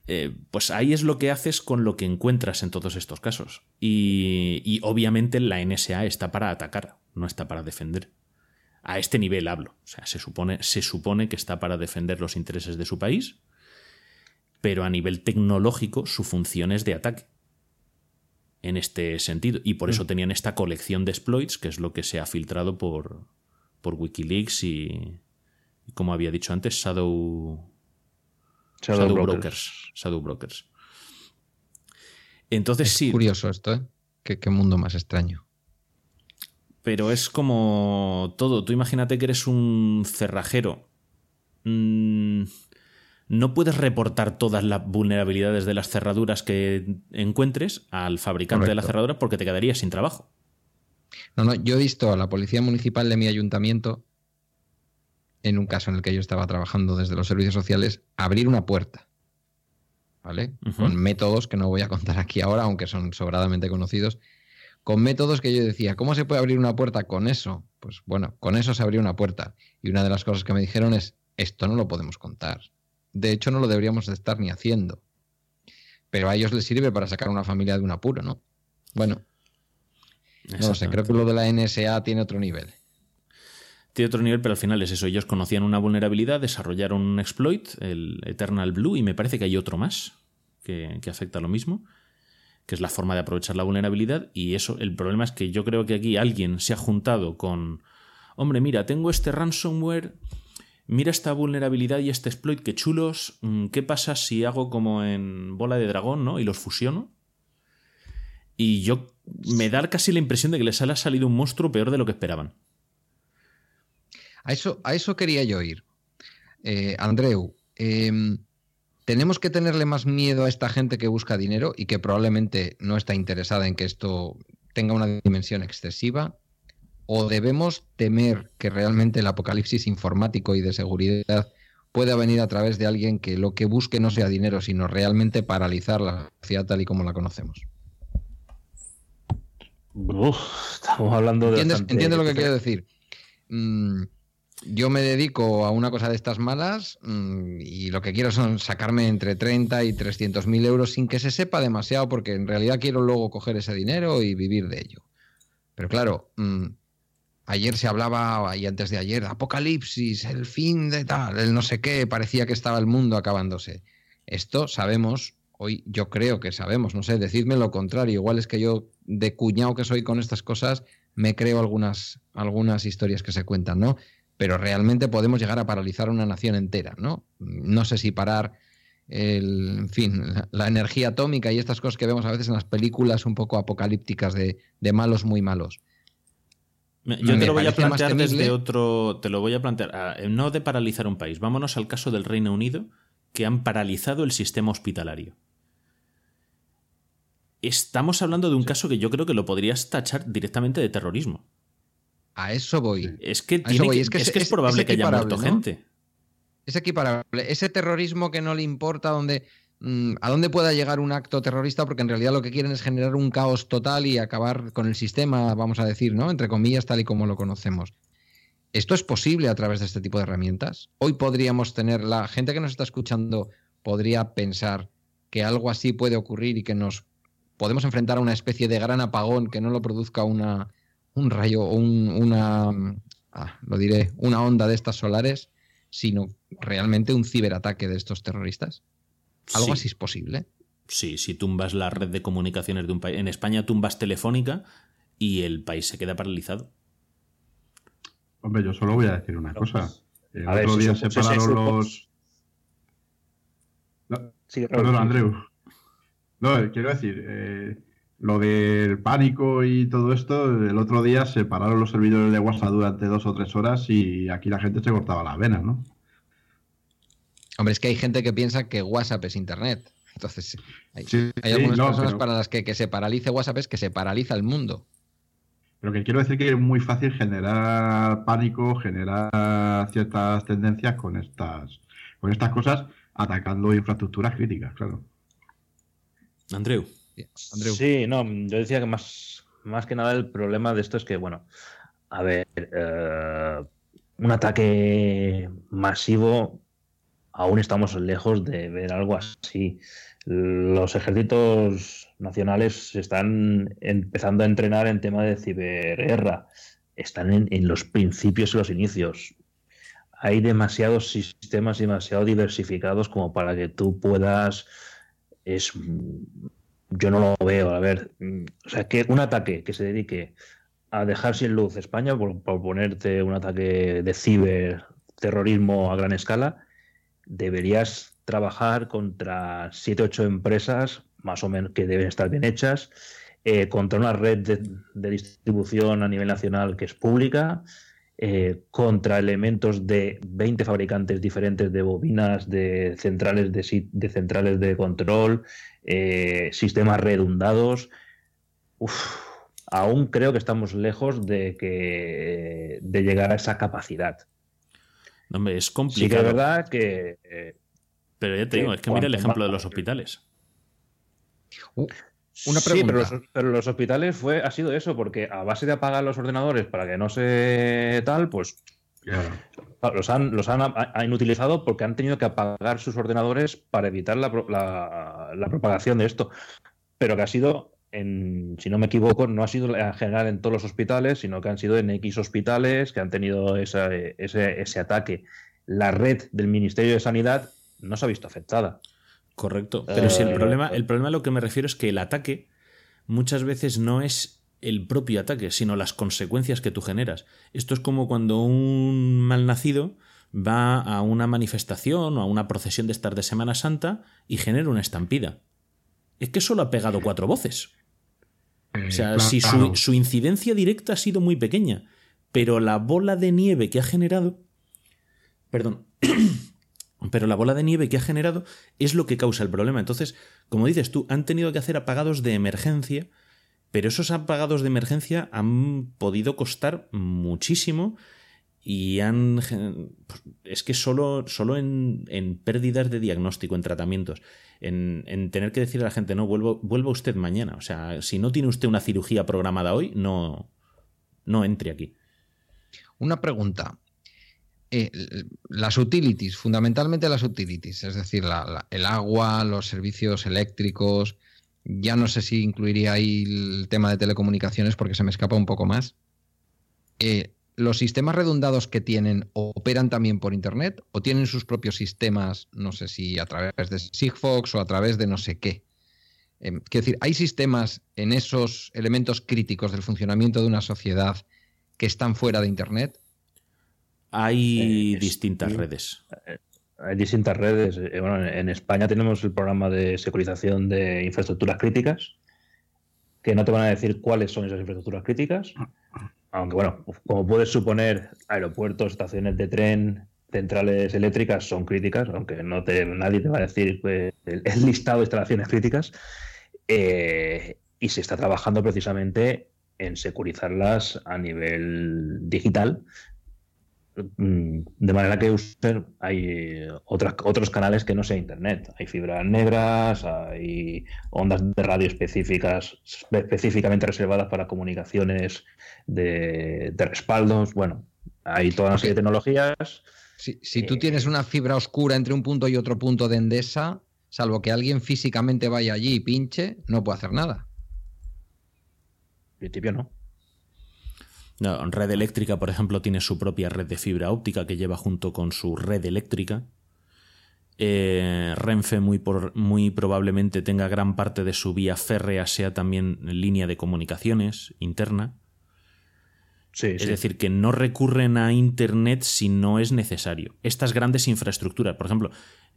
Eh, pues ahí es lo que haces con lo que encuentras en todos estos casos. Y, y, obviamente la NSA está para atacar, no está para defender. A este nivel hablo. O sea, se supone, se supone que está para defender los intereses de su país pero a nivel tecnológico su función es de ataque. En este sentido. Y por eso mm. tenían esta colección de exploits, que es lo que se ha filtrado por, por Wikileaks y, como había dicho antes, Shadow, Shadow, Brokers. Shadow Brokers. Entonces es sí. Curioso esto, ¿eh? ¿Qué, mundo más extraño. Pero es como todo. Tú imagínate que eres un cerrajero. Mm, no puedes reportar todas las vulnerabilidades de las cerraduras que encuentres al fabricante de la cerradura porque te quedarías sin trabajo. No, no, yo he visto a la policía municipal de mi ayuntamiento, en un caso en el que yo estaba trabajando desde los servicios sociales, abrir una puerta. ¿Vale? Con métodos que no voy a contar aquí ahora, aunque son sobradamente conocidos. Con métodos que yo decía, ¿cómo se puede abrir una puerta con eso? Pues bueno, con eso se abrió una puerta. Y una de las cosas que me dijeron es, esto no lo podemos contar. De hecho, no lo deberíamos estar ni haciendo. Pero a ellos les sirve para sacar una familia de un apuro, ¿no? Bueno, no sé, creo que lo de la NSA tiene otro nivel. Tiene otro nivel, pero al final es eso. Ellos conocían una vulnerabilidad, desarrollaron un exploit, el Eternal Blue, y me parece que hay otro más que, que afecta a lo mismo, que es la forma de aprovechar la vulnerabilidad. Y eso, el problema es que yo creo que aquí alguien se ha juntado con, hombre, mira, tengo este ransomware mira esta vulnerabilidad y este exploit, qué chulos, mm, ¿qué pasa si hago como en bola de dragón, ¿no? Y los fusiono. Y yo me da casi la impresión de que les ha salido un monstruo peor de lo que esperaban. A eso, a eso quería yo ir. Eh, Andreu, em, ¿tenemos que tenerle más miedo a esta gente que busca dinero y que probablemente no está interesada en que esto tenga una dimensión excesiva? o debemos temer que realmente el apocalipsis informático y de seguridad pueda venir a través de alguien que lo que busque no sea dinero, sino realmente paralizar la sociedad tal y como la conocemos? estamos hablando de... ¿Entiendes, lo que quiero decir? Mm, yo me dedico a una cosa de estas malas mm, y lo que quiero son sacarme entre 30 y 300 mil euros sin que se sepa demasiado porque en realidad quiero luego coger ese dinero y vivir de ello. Pero claro, mm, Ayer se hablaba, y antes de ayer, apocalipsis, el fin de tal, el no sé qué, parecía que estaba el mundo acabándose. Esto sabemos, hoy yo creo que sabemos, no sé, decidme lo contrario. Igual es que yo, de cuñado que soy con estas cosas, me creo algunas, algunas historias que se cuentan, ¿no? Pero realmente podemos llegar a paralizar una nación entera, ¿no? No sé si parar el, en fin, la, energía atómica y estas cosas que vemos a veces en las películas un poco apocalípticas de, de malos muy malos. Yo te lo voy a plantear desde otro. Te lo voy a plantear. Ah, no de paralizar un país. Vámonos al caso del Reino Unido, que han paralizado el sistema hospitalario. Estamos hablando de un caso que yo creo que lo podrías tachar directamente de terrorismo. A eso voy. Es que, es, probable que haya muerto gente. Es equiparable. Ese terrorismo que no le importa donde Mm, a dónde pueda llegar un acto terrorista, porque en realidad lo que quieren es generar un caos total y acabar con el sistema, vamos a decir, ¿no? Entre comillas, tal y como lo conocemos. ¿Esto es posible a través de este tipo de herramientas? Hoy podríamos tener, la gente que nos está escuchando podría pensar que algo así puede ocurrir y que nos podemos enfrentar a una especie de gran apagón que no lo produzca una, un rayo o una, ah, lo diré, una onda de estas solares, sino realmente un ciberataque de estos terroristas. Algo así es posible. Sí, si tumbas la red de comunicaciones de un país. En España tumbas Telefónica y el país se queda paralizado. Hombre, yo solo voy a decir una cosa. El otro día separaron los. perdón, Andreu. No, quiero decir, eh, lo del pánico y todo esto, el otro día se pararon los servidores de WhatsApp durante dos o tres horas y aquí la gente se cortaba las venas, ¿no? Hombre, es que hay gente que piensa que WhatsApp es Internet. Entonces, hay, algunas personas para las que, que se paralice WhatsApp es que se paraliza el mundo. Pero que quiero decir que es muy fácil generar pánico, generar ciertas tendencias con estas, con estas cosas, atacando infraestructuras críticas, claro. Andreu. Sí, no, yo decía que más, más que nada el problema de esto es que, bueno, a ver, eh, un ataque masivo, aún estamos lejos de ver algo así. Los ejércitos nacionales están empezando a entrenar en tema de ciberguerra. Están en, en los principios y los inicios. Hay demasiados sistemas demasiado diversificados como para que tú puedas es yo no lo veo. A ver, o sea, que un ataque que se dedique a dejar sin luz España, por, ponerte un ataque de ciberterrorismo a gran escala, deberías trabajar contra 7 ocho empresas, más o menos, que deben estar bien hechas, eh, contra una red de, distribución a nivel nacional que es pública, eh, contra elementos de 20 fabricantes diferentes de bobinas, de centrales de, de centrales de control, eh, sistemas redundados. aún creo que estamos lejos de, que, de llegar a esa capacidad. No, es complicado. Sí que es verdad que... Eh, pero ya te digo, es que mira el ejemplo de los hospitales. Uh, una pregunta. Sí, pero los, hospitales fue, ha sido eso, porque a base de apagar los ordenadores para que no se tal, pues los han, los han, utilizado porque han tenido que apagar sus ordenadores para evitar la, propagación de esto. Pero que ha sido, en, si no me equivoco, no ha sido en general en todos los hospitales, sino que han sido en X hospitales que han tenido ese, ese ataque. La red del Ministerio de Sanidad no se ha visto afectada. Correcto. Pero si el problema, el problema a lo que me refiero es que el ataque muchas veces no es el propio ataque, sino las consecuencias que tú generas. Esto es como cuando un malnacido va a una manifestación o a una procesión de estar de Semana Santa y genera una estampida. Es que solo ha pegado cuatro voces. o sea, si su, su, incidencia directa ha sido muy pequeña, pero la bola de nieve que ha generado. Perdón. [CLEARS THROAT] pero la bola de nieve que ha generado es lo que causa el problema. Entonces, como dices tú, han tenido que hacer apagados de emergencia pero esos apagados de emergencia han podido costar muchísimo y han. Pues, es que solo, solo en, pérdidas de diagnóstico, en tratamientos, en, tener que decir a la gente, no, vuelva usted mañana. O sea, si no tiene usted una cirugía programada hoy, no, no entre aquí. Una pregunta. Eh, las utilities, fundamentalmente las utilities, es decir, el agua, los servicios eléctricos, ya no sé si incluiría ahí el tema de telecomunicaciones porque se me escapa un poco más. Eh, ¿Los sistemas redundados que tienen operan también por Internet o tienen sus propios sistemas, no sé si a través de Sigfox o a través de no sé qué? Eh, quiero decir, ¿hay sistemas en esos elementos críticos del funcionamiento de una sociedad que están fuera de Internet? Hay eh, distintas redes hay distintas redes. Eh, bueno, en España tenemos el programa de securización de infraestructuras críticas, que no te van a decir cuáles son esas infraestructuras críticas. Aunque, bueno, como puedes suponer, aeropuertos, estaciones de tren, centrales eléctricas son críticas, aunque no te, nadie te va a decir pues, el, listado de instalaciones críticas. Eh, y se está trabajando precisamente en securizarlas a nivel digital de manera que hay otras, otros canales que no sea Internet. Hay fibras negras, hay ondas de radio específicas, específicamente reservadas para comunicaciones de, respaldos. Bueno, hay toda una serie de tecnologías. Si, si tú tienes una fibra oscura entre un punto y otro punto de Endesa, salvo que alguien físicamente vaya allí y pinche, no puede hacer nada. En principio no. No, red eléctrica, por ejemplo, tiene su propia red de fibra óptica que lleva junto con su red eléctrica. Eh, Renfe muy, por, muy probablemente tenga gran parte de su vía férrea sea también línea de comunicaciones interna. es decir, que no recurren a Internet si no es necesario. Estas grandes infraestructuras, por ejemplo,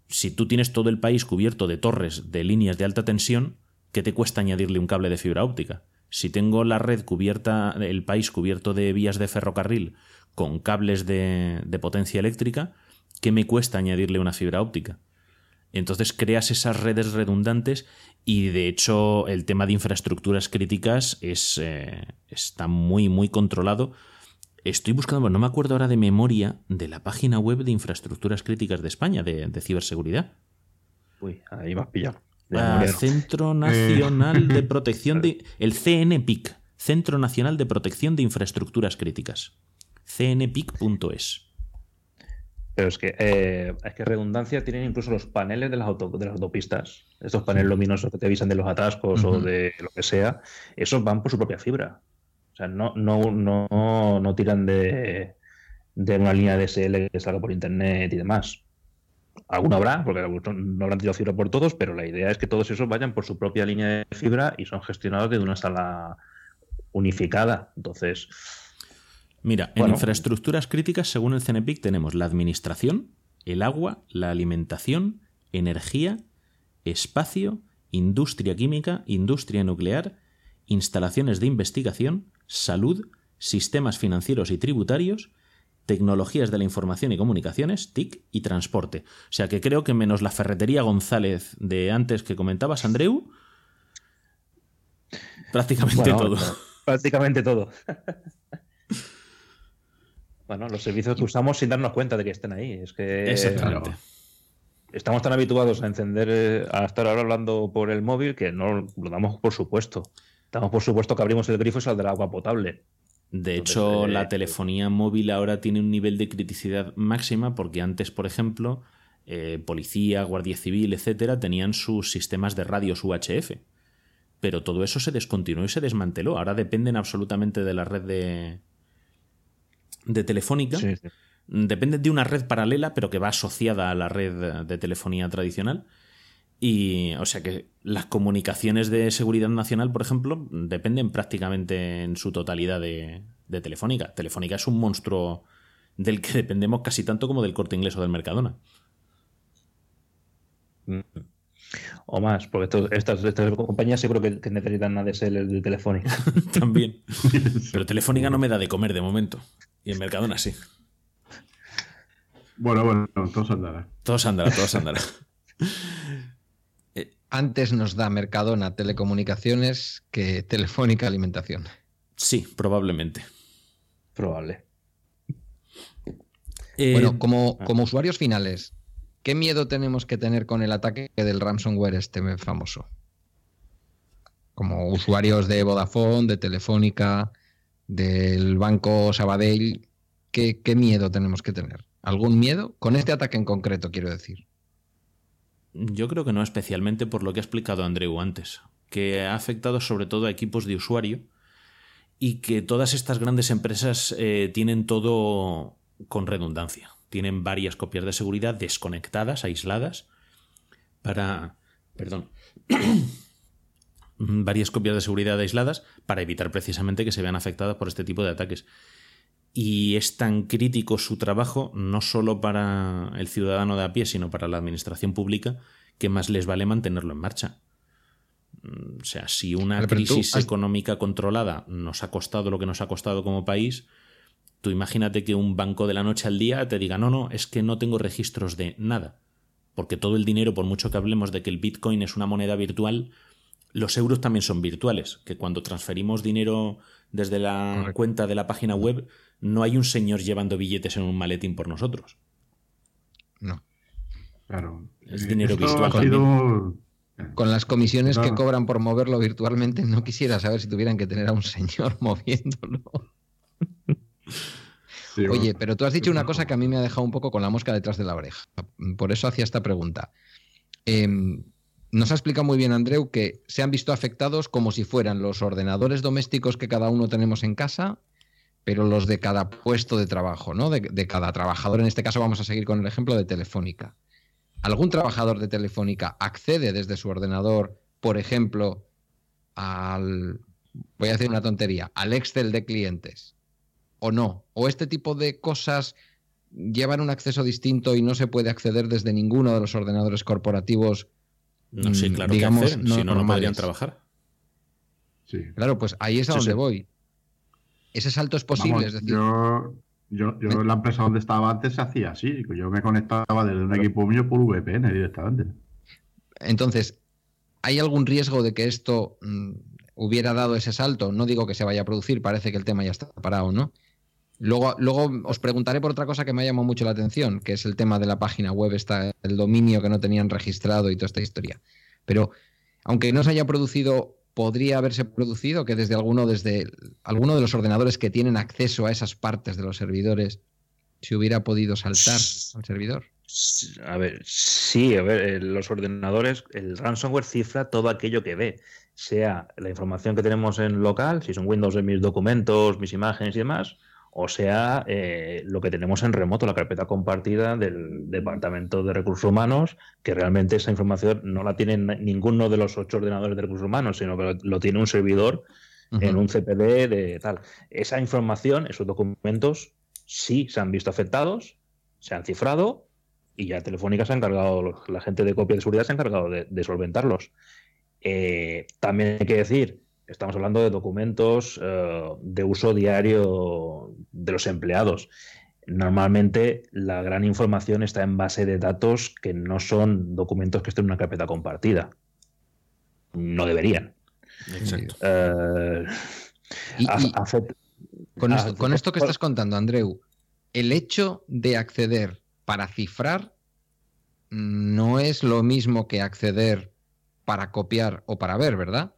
si tú tienes todo el país cubierto de torres de líneas de alta tensión, ¿qué te cuesta añadirle un cable de fibra óptica? Si tengo la red cubierta, el país cubierto de vías de ferrocarril con cables de, de potencia eléctrica, ¿qué me cuesta añadirle una fibra óptica? Entonces creas esas redes redundantes y de hecho el tema de infraestructuras críticas es, eh, está muy, muy controlado. Estoy buscando, no me acuerdo ahora de memoria, de la página web de infraestructuras críticas de España, de, ciberseguridad. Uy, ahí vas pillado. Ah, Centro Nacional de [LAUGHS] Protección de... El CNPIC, Centro Nacional de Protección de Infraestructuras Críticas. cnpic.es. Pero es que, eh, es que redundancia tienen incluso los paneles de las, de las autopistas. Estos paneles luminosos que te avisan de los atascos o de lo que sea, esos van por su propia fibra. O sea, no, no, no, no tiran de, de una línea DSL que salga por internet y demás. Alguno habrá, porque no habrán tirado fibra por todos, pero la idea es que todos esos vayan por su propia línea de fibra y son gestionados desde una sala unificada. Entonces, Mira, en infraestructuras críticas, según el CNPIC, tenemos la administración, el agua, la alimentación, energía, espacio, industria química, industria nuclear, instalaciones de investigación, salud, sistemas financieros y tributarios, tecnologías de la información y comunicaciones, TIC, y transporte. O sea que creo que menos la ferretería González de antes que comentabas, Andreu, prácticamente todo. [LAUGHS] Prácticamente todo. Bueno, los servicios que usamos sin darnos cuenta de que estén ahí. Es que estamos tan habituados a encender, a estar ahora hablando por el móvil que no lo damos por supuesto. Damos por supuesto que abrimos el grifo y saldrá agua potable. De hecho, la eh, telefonía móvil ahora tiene un nivel de criticidad máxima porque antes, por ejemplo, eh, policía, guardia civil, etcétera, tenían sus sistemas de radios UHF. Pero todo eso se descontinuó y se desmanteló. Ahora dependen absolutamente de la red de, de Telefónica. Depende de una red paralela, pero que va asociada a la red de telefonía tradicional. Y, o sea que las comunicaciones de seguridad nacional, por ejemplo, dependen prácticamente en su totalidad de, Telefónica. Telefónica es un monstruo del que [LAUGHS] dependemos casi tanto como del corte inglés o del Mercadona. Mm. O más, porque estas, compañías seguro que, que necesitan ADSL de Telefónica. [LAUGHS] También. [LAUGHS] Pero Telefónica no me da de comer de momento. Y en Mercadona sí. Bueno, bueno, todos andará. Todos andará, todos andará. Antes nos da Mercadona telecomunicaciones que Telefónica alimentación. Sí, probablemente. Probable. Eh, bueno, como, como usuarios finales, ¿qué miedo tenemos que tener con el ataque del ransomware este famoso? Como usuarios de Vodafone, de Telefónica, del Banco Sabadell, ¿qué, miedo tenemos que tener? ¿Algún miedo? Con este ataque en concreto, quiero decir. Yo creo que no, especialmente por lo que ha explicado Andreu antes, que ha afectado sobre todo a equipos de usuario y que todas estas grandes empresas eh, tienen todo con redundancia. Tienen varias copias de seguridad desconectadas, aisladas, para... Perdón. [COUGHS] varias copias de seguridad aisladas para evitar precisamente que se vean afectadas por este tipo de ataques. Y es tan crítico su trabajo, no solo para el ciudadano de a pie, sino para la administración pública, que más les vale mantenerlo en marcha. Mm, o sea, si una crisis económica controlada nos ha costado lo que nos ha costado como país, tú imagínate que un banco de la noche al día te diga, no, no, es que no tengo registros de nada. Porque todo el dinero, por mucho que hablemos de que el Bitcoin es una moneda virtual, los euros también son virtuales, que cuando transferimos dinero desde la cuenta de la página web, no hay un señor llevando billetes en un maletín por nosotros. No. Claro. Es dinero virtual. Con las comisiones que cobran por moverlo virtualmente, no quisiera saber si tuvieran que tener a un señor [LAUGHS] moviéndolo. Oye, pero tú has dicho una cosa que a mí me ha dejado un poco con la mosca detrás de la oreja. Por eso hacía esta pregunta. Em, nos ha explicado muy bien Andreu que se han visto afectados como si fueran los ordenadores domésticos que cada uno tenemos en casa, pero los de cada puesto de trabajo, ¿no? De, cada trabajador. En este caso vamos a seguir con el ejemplo de Telefónica. ¿Algún trabajador de Telefónica accede desde su ordenador, por ejemplo, al, voy a decir una tontería, al Excel de clientes? ¿O no? ¿O este tipo de cosas llevan un acceso distinto y no se puede acceder desde ninguno de los ordenadores corporativos? No, sí, mm, claro digamos, que acceden, si no, no podrían trabajar. Sí. Claro, pues ahí es a Sí, donde sí. voy. Ese salto es posible, Vamos, es decir, yo, yo, yo en la empresa donde estaba antes se hacía así. Yo me conectaba desde un equipo mío por VPN directamente. entonces, ¿hay algún riesgo de que esto mm, hubiera dado ese salto? No digo que se vaya a producir, parece que el tema ya está parado, ¿no? Luego, luego os preguntaré por otra cosa que me ha llamado mucho la atención, que es el tema de la página web, está el dominio que no tenían registrado y toda esta historia. Pero aunque no se haya producido, podría haberse producido que desde alguno, desde alguno de los ordenadores que tienen acceso a esas partes de los servidores se hubiera podido saltar al servidor. A ver, sí, a ver, eh, los ordenadores, el ransomware cifra todo aquello que ve, sea la información que tenemos en local, si son Windows de mis documentos, mis imágenes y demás, o sea eh, lo que tenemos en remoto, la carpeta compartida del Departamento de Recursos Humanos, que realmente esa información no la tiene ninguno de los ocho ordenadores de recursos humanos, sino que lo, tiene un servidor en un CPD de tal. Esa información, esos documentos, sí se han visto afectados, se han cifrado y ya Telefónica se ha encargado, la gente de copia de seguridad se ha encargado de, de solventarlos. Eh, también hay que decir, estamos hablando de documentos eh, de uso diario de los empleados. Normalmente la gran información está en base de datos que no son documentos que estén en una carpeta compartida. No deberían. Exacto. Eh, Y- Con Ah, esto, con esto que estás contando, Andreu, el hecho de acceder para cifrar no es lo mismo que acceder para copiar o para ver, ¿verdad?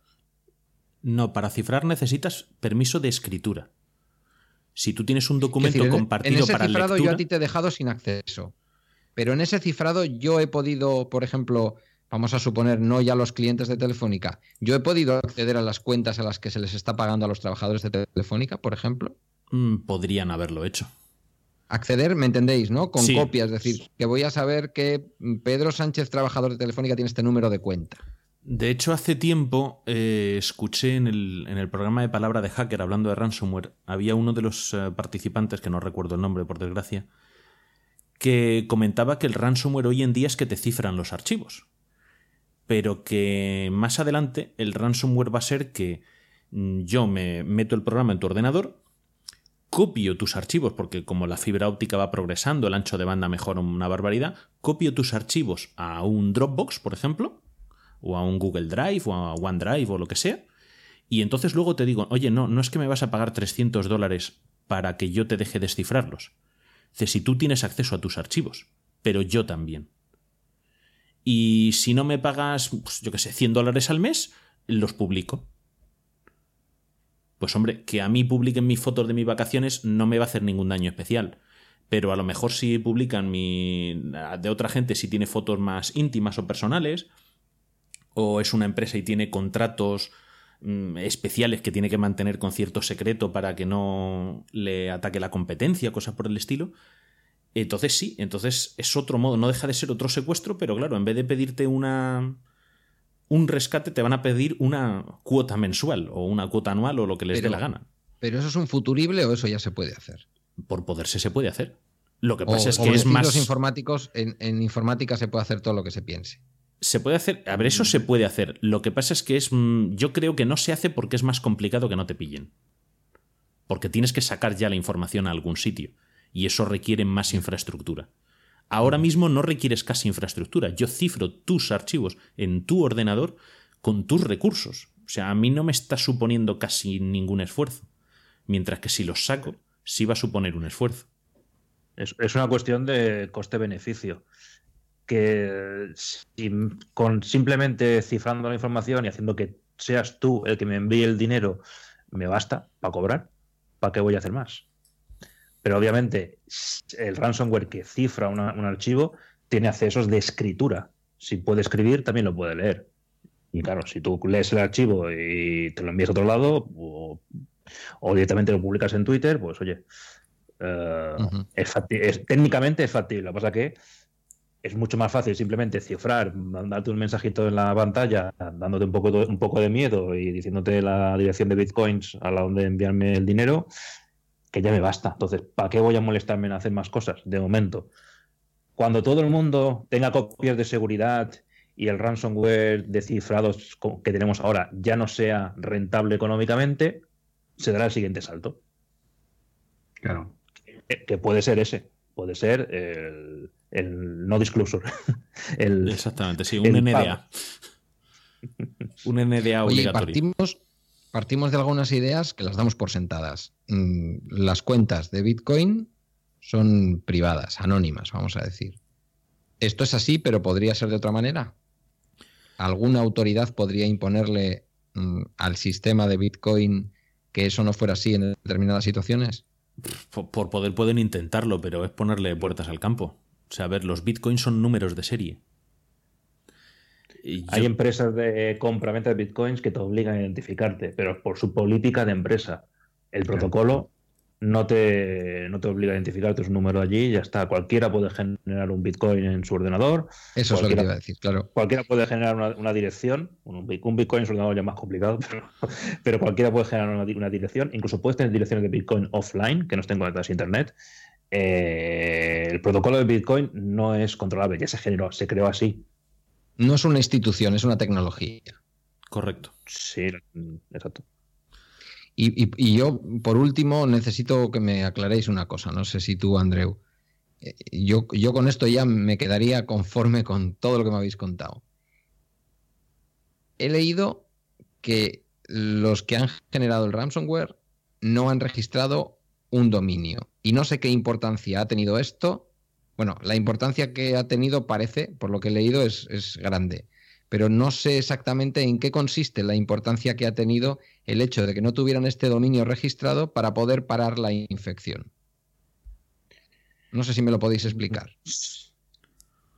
No, para cifrar necesitas permiso de escritura. Si tú tienes un documento decir, en- compartido en ese para cifrado lectura, yo a ti te he dejado sin acceso. Pero en ese cifrado yo he podido, por ejemplo, vamos a suponer, no ya los clientes de Telefónica, yo he podido acceder a las cuentas a las que se les está pagando a los trabajadores de Telefónica, por ejemplo. mm, podrían haberlo hecho. Acceder, ¿me entendéis, no? Con Sí. copias, es decir, que voy a saber que Pedro Sánchez, trabajador de Telefónica, tiene este número de cuenta. De hecho, hace tiempo eh, escuché en el, en el programa de Palabra de Hacker, hablando de ransomware, había uno de los eh, participantes, que no recuerdo el nombre por desgracia, que comentaba que el ransomware hoy en día es que te cifran los archivos. Pero que más adelante el ransomware va a ser que mm, yo me meto el programa en tu ordenador, copio tus archivos, porque como la fibra óptica va progresando, el ancho de banda mejora una barbaridad, copio tus archivos a un Dropbox, por ejemplo, o a un Google Drive o a OneDrive o lo que sea. Y entonces luego te digo, oye, no, no es que me vas a pagar 300 dólares para que yo te deje descifrarlos. Dice, si tú tienes acceso a tus archivos, pero yo también. Y si no me pagas, pues, yo qué sé, 100 dólares al mes, los publico. Pues hombre, que a mí publiquen mis fotos de mis vacaciones no me va a hacer ningún daño especial. Pero a lo mejor si publican mi, de otra gente, si tiene fotos más íntimas o personales, o es una empresa y tiene contratos mm, especiales que tiene que mantener con cierto secreto para que no le ataque la competencia, cosas por el estilo. Entonces sí, entonces es otro modo, no deja de ser otro secuestro, pero claro, en vez de pedirte una un rescate te van a pedir una cuota mensual o una cuota anual o lo que les Pero- dé la gana. ¿Pero eso es un futurible o eso ya se puede hacer? Por poderse se puede hacer. Lo que O, pasa es que es más los informáticos, en, en informática se puede hacer todo lo que se piense. Se puede hacer, a ver, eso se puede hacer. Lo que pasa es que es, mm, yo creo que no se hace porque es más complicado que no te pillen. Porque tienes que sacar ya la información a algún sitio y eso requiere más infraestructura. Ahora mismo no requieres casi infraestructura. Yo cifro tus archivos en tu ordenador con tus recursos. O sea, a mí no me está suponiendo casi ningún esfuerzo. Mientras que si los saco, sí va a suponer un esfuerzo. Es, es una cuestión de coste-beneficio. Que si- con simplemente cifrando la información y haciendo que seas tú el que me envíe el dinero, me basta para cobrar. ¿Para qué voy a hacer más? Pero obviamente el ransomware que cifra una- un archivo tiene accesos de escritura. si puede escribir, también lo puede leer. Y claro, si tú lees el archivo y te lo envías a otro lado, o, directamente lo publicas en Twitter, pues oye, es, técnicamente es factible. Lo que pasa que es mucho más fácil simplemente cifrar, darte un mensajito en la pantalla, dándote un poco, un poco de miedo y diciéndote la dirección de bitcoins a la donde enviarme el dinero, que ya me basta. Entonces, ¿para qué voy a molestarme en hacer más cosas de momento? Cuando todo el mundo tenga copias de seguridad y el ransomware de cifrados que tenemos ahora ya no sea rentable económicamente, se dará el siguiente salto. Claro. Que, puede ser ese, puede ser el, no disclosure. [LAUGHS] Exactamente, sí, un NDA. [LAUGHS] un NDA obligatorio. partimos, partimos de algunas ideas que las damos por sentadas. Mm, las cuentas de Bitcoin son privadas, anónimas, vamos a decir. Esto es así, pero podría ser de otra manera alguna autoridad podría imponerle mm, al sistema de Bitcoin que eso no fuera así en determinadas situaciones? Por, poder pueden intentarlo, pero es ponerle puertas al campo. O sea, a ver, los bitcoins son números de serie. Hay empresas de compra-venta de bitcoins que te obligan a identificarte, pero por su política de empresa. El protocolo no te, no te obliga a identificarte su número allí y ya está. Cualquiera puede generar un Bitcoin en su ordenador. Eso es lo que te iba a decir, claro. Cualquiera puede generar una, dirección. Un, Bitcoin en su ordenador ya es más complicado, [LAUGHS] pero, cualquiera puede generar una, dirección. Incluso puedes tener direcciones de Bitcoin offline que no estén conectadas a Internet. Eh, el protocolo de Bitcoin no es controlable, ya se generó, se creó así. No es una institución, es una tecnología. Correcto. Sí, exacto. Y, yo, por último, necesito que me aclaréis una cosa. No sé si tú, Andreu. Eh, yo, yo con esto ya me quedaría conforme con todo lo que me habéis contado. He leído que los que han generado el ransomware no han registrado un dominio. Y no sé qué importancia ha tenido esto. Bueno, la importancia que ha tenido parece, por lo que he leído, es, grande pero no sé exactamente en qué consiste la importancia que ha tenido el hecho de que no tuvieran este dominio registrado para poder parar la infección. No sé si me lo podéis explicar.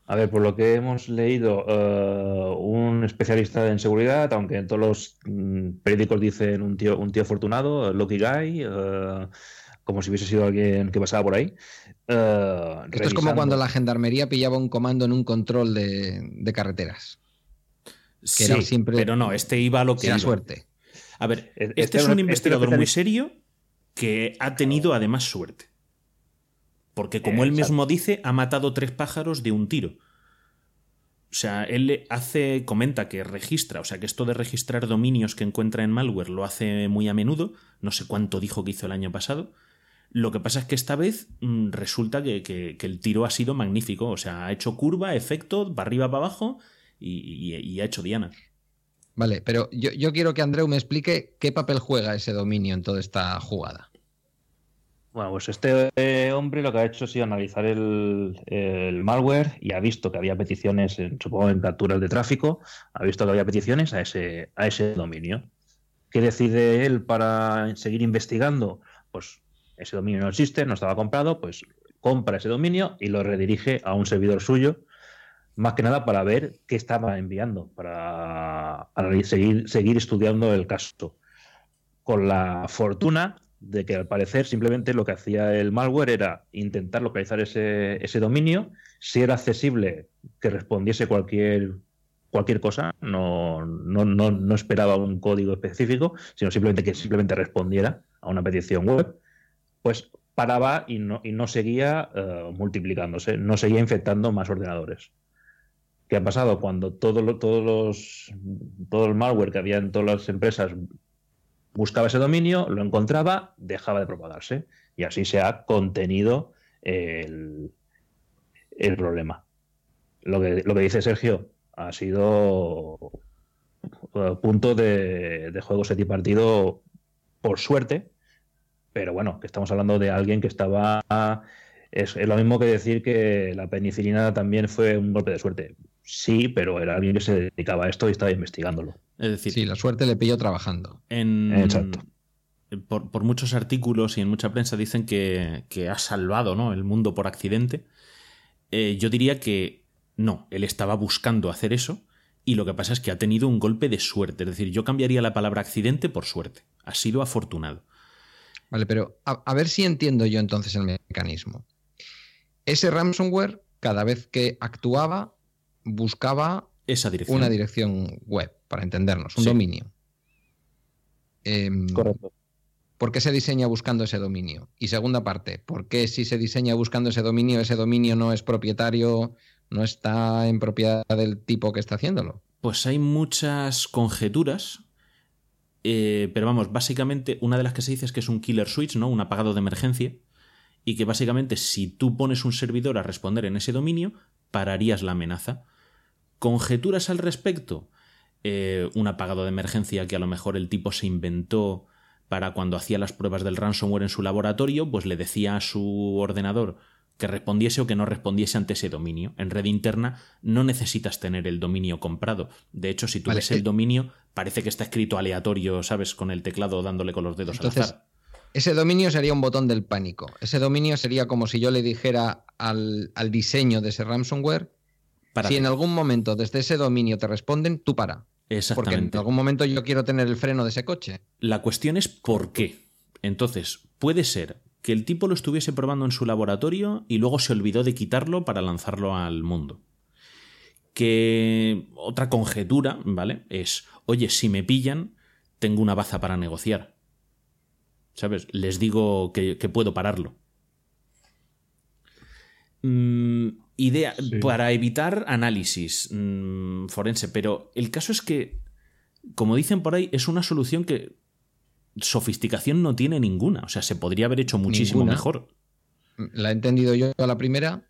A ver, por lo que hemos leído, eh, un especialista en seguridad, aunque en todos los mm, periódicos dicen un tío, un tío afortunado, Lucky Guy, eh, como si hubiese sido alguien que pasaba por ahí. Eh, Esto es como cuando la gendarmería pillaba un comando en un control de carreteras sí, siempre. Pero no, este iba a lo que. Era suerte. A ver, este, este es un investigador muy serio que ha tenido además suerte. Porque, como él mismo dice, ha matado tres pájaros de un tiro. O sea, él hace, comenta que registra, o sea, que esto de registrar dominios que encuentra en malware lo hace muy a menudo. No sé cuánto dijo que hizo el año pasado. Lo que pasa es que esta vez mm, resulta que, que, el tiro ha sido magnífico. O sea, ha hecho curva, efecto, para arriba, para abajo y, ha hecho Diana. Vale, pero yo, quiero que Andreu me explique qué papel juega ese dominio en toda esta jugada. Bueno, pues este eh, hombre lo que ha hecho ha sido analizar el, malware y ha visto que había peticiones, en, supongo, en capturas de tráfico, ha visto que había peticiones a ese, a ese dominio. ¿Qué decide él para seguir investigando? Pues ese dominio no existe, no estaba comprado, pues compra ese dominio y lo redirige a un servidor suyo más que nada para ver qué estaba enviando, para, seguir, seguir estudiando el caso. Con la fortuna de que al parecer simplemente lo que hacía el malware era intentar localizar ese, ese dominio, si era accesible que respondiese cualquier, cosa, no, esperaba un código específico, sino simplemente que simplemente respondiera a una petición web, pues paraba y no, y no seguía eh, multiplicándose, no seguía infectando más ordenadores. ¿Qué ha pasado? Cuando todo, todos los, todo el malware que había en todas las empresas buscaba ese dominio, lo encontraba, dejaba de propagarse. Y así se ha contenido el, problema. Lo que, lo que dice Sergio ha sido eh, punto de, de juego partido por suerte, pero bueno, que estamos hablando de alguien que estaba... Es, es, lo mismo que decir que la penicilina también fue un golpe de suerte sí, pero era alguien que se dedicaba a esto y estaba investigándolo. Es decir, sí, la suerte le pilló trabajando. En... Exacto. Por, muchos artículos y en mucha prensa dicen que, ha salvado ¿no? el mundo por accidente. Eh, yo diría que No, él estaba buscando hacer eso y lo que pasa es que ha tenido un golpe de suerte. Es decir, yo cambiaría la palabra accidente por suerte. Ha sido afortunado. Vale, pero a, ver si entiendo yo entonces el mecanismo. Ese ransomware, cada vez que actuaba, buscaba Esa dirección. una dirección web, para entendernos, un dominio. Em, Correcto. ¿Por qué se diseña buscando ese dominio? Y segunda parte, ¿por qué si se diseña buscando ese dominio, ese dominio no es propietario, no está en propiedad del tipo que está haciéndolo? Pues hay muchas conjeturas, eh, pero vamos, básicamente una de las que se dice es que es un killer switch, ¿no? Un apagado de emergencia, y que básicamente si tú pones un servidor a responder en ese dominio, pararías la amenaza. Conjeturas al respecto, eh, un apagado de emergencia que a lo mejor el tipo se inventó para cuando hacía las pruebas del ransomware en su laboratorio, pues le decía a su ordenador que respondiese o que no respondiese ante ese dominio. En red interna no necesitas tener el dominio comprado. De hecho, si tú ves el eh, dominio, parece que está escrito aleatorio, ¿sabes? Con el teclado dándole con los dedos Entonces, al azar. Ese dominio sería un botón del pánico. Ese dominio sería como si yo le dijera al, al diseño de ese ransomware, si en algún momento desde ese dominio te responden, tú para. Exactamente. Porque en algún momento yo quiero tener el freno de ese coche. La cuestión es por qué. Entonces, puede ser que el tipo lo estuviese probando en su laboratorio y luego se olvidó de quitarlo para lanzarlo al mundo. Que otra conjetura, ¿vale? Es, oye, si me pillan, tengo una baza para negociar. ¿Sabes? Les digo que, puedo pararlo. Mm, idea para evitar análisis mm, forense, pero el caso es que, como dicen por ahí, es una solución que sofisticación no tiene ninguna. O sea, se podría haber hecho muchísimo mejor. La he entendido yo a la primera.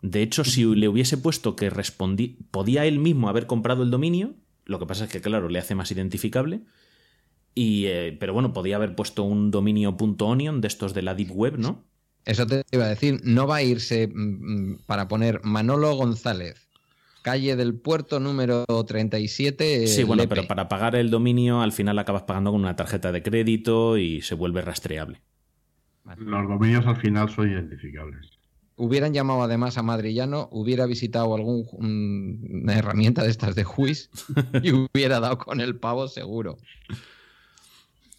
De hecho, si le hubiese puesto que respondí, podía él mismo haber comprado el dominio. Lo que pasa es que, claro, le hace más identificable. Y, eh, pero bueno, podía haber puesto un dominio .onion de estos de la Deep Web, ¿no? Eso te iba a decir. No va a irse mm, mm, para poner Manolo González calle del puerto número 37. Sí, bueno, pero para pagar el dominio al final acabas pagando con una tarjeta de crédito y se vuelve rastreable. Los dominios al final son identificables. Hubieran llamado además a Madrillano, hubiera visitado alguna herramienta de estas de Juiz [LAUGHS] y hubiera dado con el pavo seguro.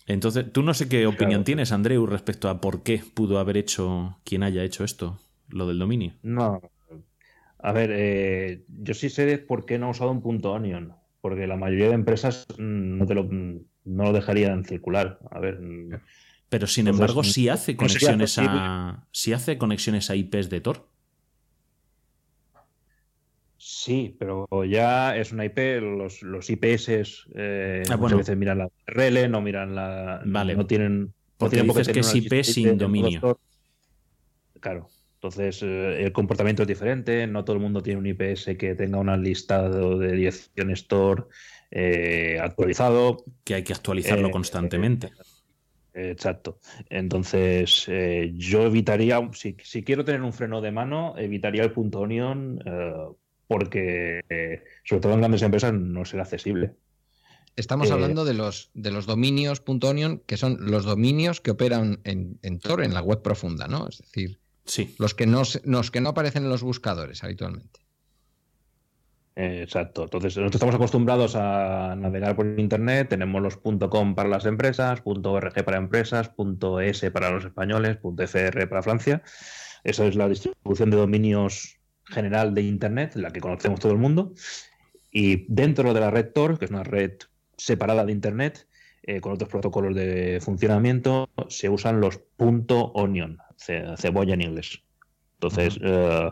Entonces, tú no sé qué opinión tienes, Andreu, respecto a por qué pudo haber hecho quien haya hecho esto, lo del dominio. No, a ver, eh, yo sí sé por qué no ha usado un punto onion, porque la mayoría de empresas mm, no, te lo, no lo dejarían circular. A ver. Mm, Pero sin embargo, sí hace conexiones a. Sí hace conexiones a IPs de Tor. Sí, pero ya es una IP, los, los IPS eh, ah, muchas veces miran la URL, no miran la. Vale. No tienen. Porque no dices que es IP sin dominio. Claro. Entonces, eh, el comportamiento es diferente, no todo el mundo tiene un IPS que tenga un listado de dirección store eh, actualizado. Que hay que actualizarlo eh, constantemente. Exacto. Entonces, yo evitaría, si, quiero tener un freno de mano, evitaría el punto onion porque, sobre todo en grandes empresas, no será accesible. Estamos hablando de los, de los dominios .onion, que son los dominios que operan en, en Tor, en la web profunda, ¿no? Es decir, Sí. Los que no, los que no aparecen en los buscadores habitualmente. Exacto. Entonces, nosotros estamos acostumbrados a navegar por Internet. Tenemos los .com para las empresas, .org para empresas, .es para los españoles, .fr para Francia. Esa es la distribución de dominios general de Internet, la que conocemos todo el mundo. Y dentro de la red Tor, que es una red separada de Internet, eh, con otros protocolos de funcionamiento, se usan los .onion, cebolla en inglés. Entonces, eh,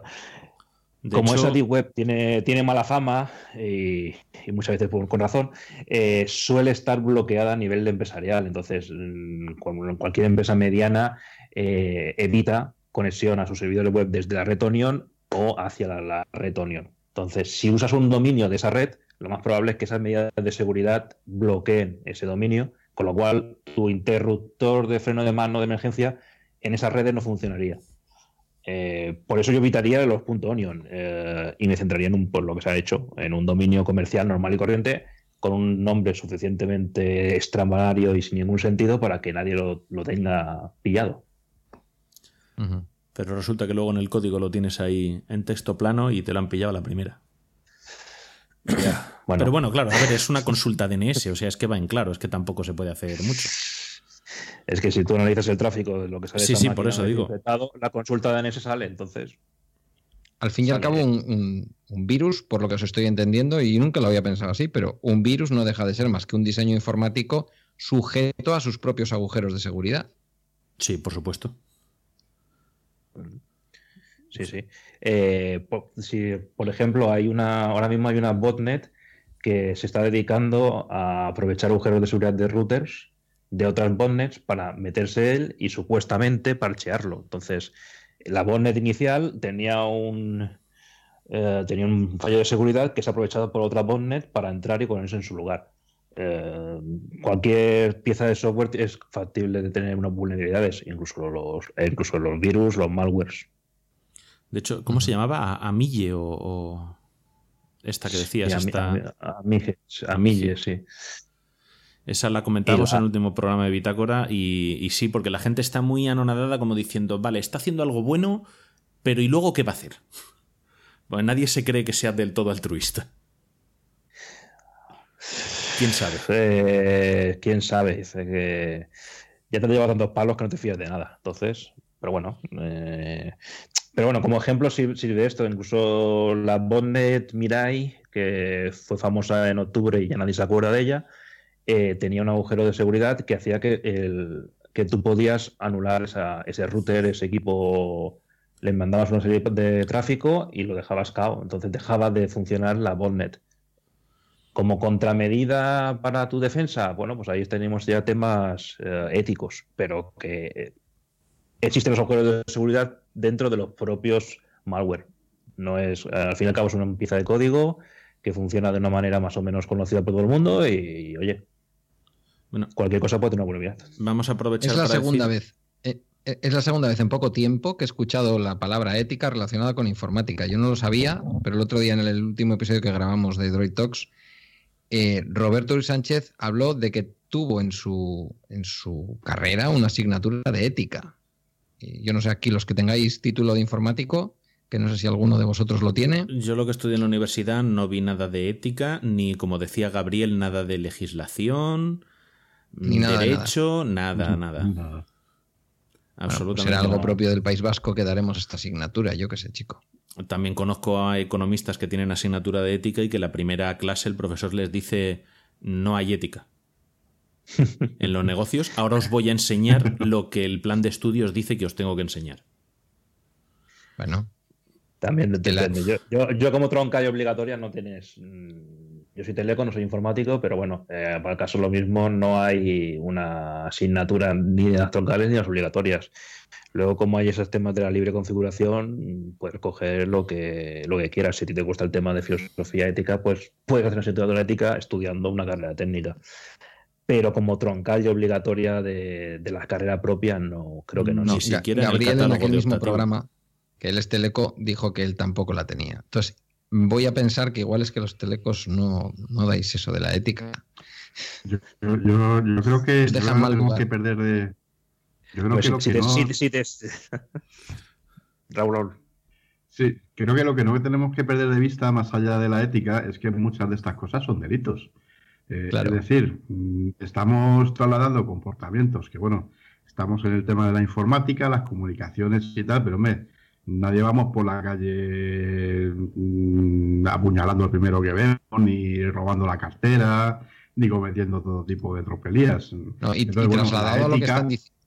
como esa deep web tiene, tiene mala fama y, muchas veces con razón, eh, suele estar bloqueada a nivel de empresarial. Entonces, mm, cualquier empresa mediana eh, evita conexión a sus servidores web desde la red Onion o hacia la, red Onion. Entonces, si usas un dominio de esa red, lo más probable es que esas medidas de seguridad bloqueen ese dominio, con lo cual tu interruptor de freno de mano de emergencia en esas redes no funcionaría. Eh, por eso yo evitaría los .onion eh, y me centraría en un, por lo que se ha hecho, en un dominio comercial normal y corriente con un nombre suficientemente extramanario y sin ningún sentido para que nadie lo, tenga pillado. Pero resulta que luego en el código lo tienes ahí en texto plano y te lo han pillado a la primera. Pero bueno, claro, a ver, es una consulta DNS, o sea, es que va en claro, es que tampoco se puede hacer mucho. Es que si tú analizas el tráfico de lo que sale Sí, sí, por eso digo. La consulta DNS sale, entonces. Al fin y al cabo, un, virus, por lo que os estoy entendiendo, y nunca lo había pensado así, pero un virus no deja de ser más que un diseño informático sujeto a sus propios agujeros de seguridad. Sí, por supuesto. Sí, sí. Eh, por, si, por ejemplo, hay una, ahora mismo hay una botnet que se está dedicando a aprovechar agujeros de seguridad de routers de otras botnets para meterse él y supuestamente parchearlo. Entonces, la botnet inicial tenía un, eh, tenía un fallo de seguridad que se ha aprovechado por otra botnet para entrar y ponerse en su lugar. Eh, cualquier pieza de software es factible de tener unas vulnerabilidades, incluso los, incluso los virus, los malwares. De hecho, ¿cómo se llamaba? ¿Amille o, esta que decías? Sí, esta... Amille, sí. Esa la comentamos en el último programa de Bitácora y, sí, porque la gente está muy anonadada como diciendo, vale, está haciendo algo bueno, pero ¿y luego qué va a hacer? [LAUGHS] Bueno, nadie se cree que sea del todo altruista. ¿Quién sabe? Eh, ¿Quién sabe? Dice que ya te lleva tantos palos que no te fías de nada. Entonces, pero bueno. Eh, pero bueno, como ejemplo sirve esto. Incluso la botnet Mirai, que fue famosa en octubre y ya nadie se acuerda de ella, eh, tenía un agujero de seguridad que hacía que, el, que tú podías anular ese router, ese equipo, le mandabas una serie de tráfico y lo dejabas cao. Entonces dejaba de funcionar la botnet. Como contramedida para tu defensa, bueno, pues ahí tenemos ya temas eh, éticos, pero que existen los agujeros de seguridad dentro de los propios malware. No es, al fin y al cabo, es una pieza de código que funciona de una manera más o menos conocida por todo el mundo y, oye, bueno, cualquier cosa puede tener una vulnerabilidad. Vamos a aprovechar. Es la segunda vez. Eh, eh, es la segunda vez en poco tiempo que he escuchado la palabra ética relacionada con informática. Yo no lo sabía, pero el otro día en el último episodio que grabamos de Droid Talks eh, Roberto Luis Sánchez habló de que tuvo en su, en su carrera una asignatura de ética. yo no sé, aquí los que tengáis título de informático, que no sé si alguno de vosotros lo tiene. Yo lo que estudié en la universidad no vi nada de ética, ni como decía Gabriel, nada de legislación, ni nada derecho, nada, nada. nada. Absolutamente. será algo propio del País Vasco que daremos esta asignatura, yo qué sé, chico. También conozco a economistas que tienen asignatura de ética y que la primera clase el profesor les dice no hay ética. [LAUGHS] en los negocios, ahora os voy a enseñar lo que el plan de estudios dice que os tengo que enseñar. Bueno. También depende. Yo, yo, yo, como tronca obligatoria no tienes. Yo soy teleco, no soy informático, pero bueno, eh, para el caso lo mismo, no hay una asignatura ni de las troncales ni de las obligatorias. Luego, como hay esos temas de la libre configuración, puedes coger lo que, lo que quieras. Si te gusta el tema de filosofía ética, pues puedes hacer una asignatura ética estudiando una carrera técnica. Pero como troncal y obligatoria de, la carrera propia, no creo que no. Ni siquiera Gabriel en, aquel mismo programa, que él es teleco, dijo que él tampoco la tenía. Entonces, voy a pensar que igual es que los telecos no, no dais eso de la ética. Yo, creo que dejan mal que perder de yo creo que lo que no... [LAUGHS] Raúl, Sí, creo que lo que no tenemos que perder de vista, más allá de la ética, es que muchas de estas cosas son delitos. Eh, es decir, mm, estamos trasladando comportamientos que, bueno, estamos en el tema de la informática, las comunicaciones y tal, pero hombre, nadie vamos por la calle mm, apuñalando al primero que vemos, ni robando la cartera, ni cometiendo todo tipo de tropelías. No, y, trasladado a lo que están diciendo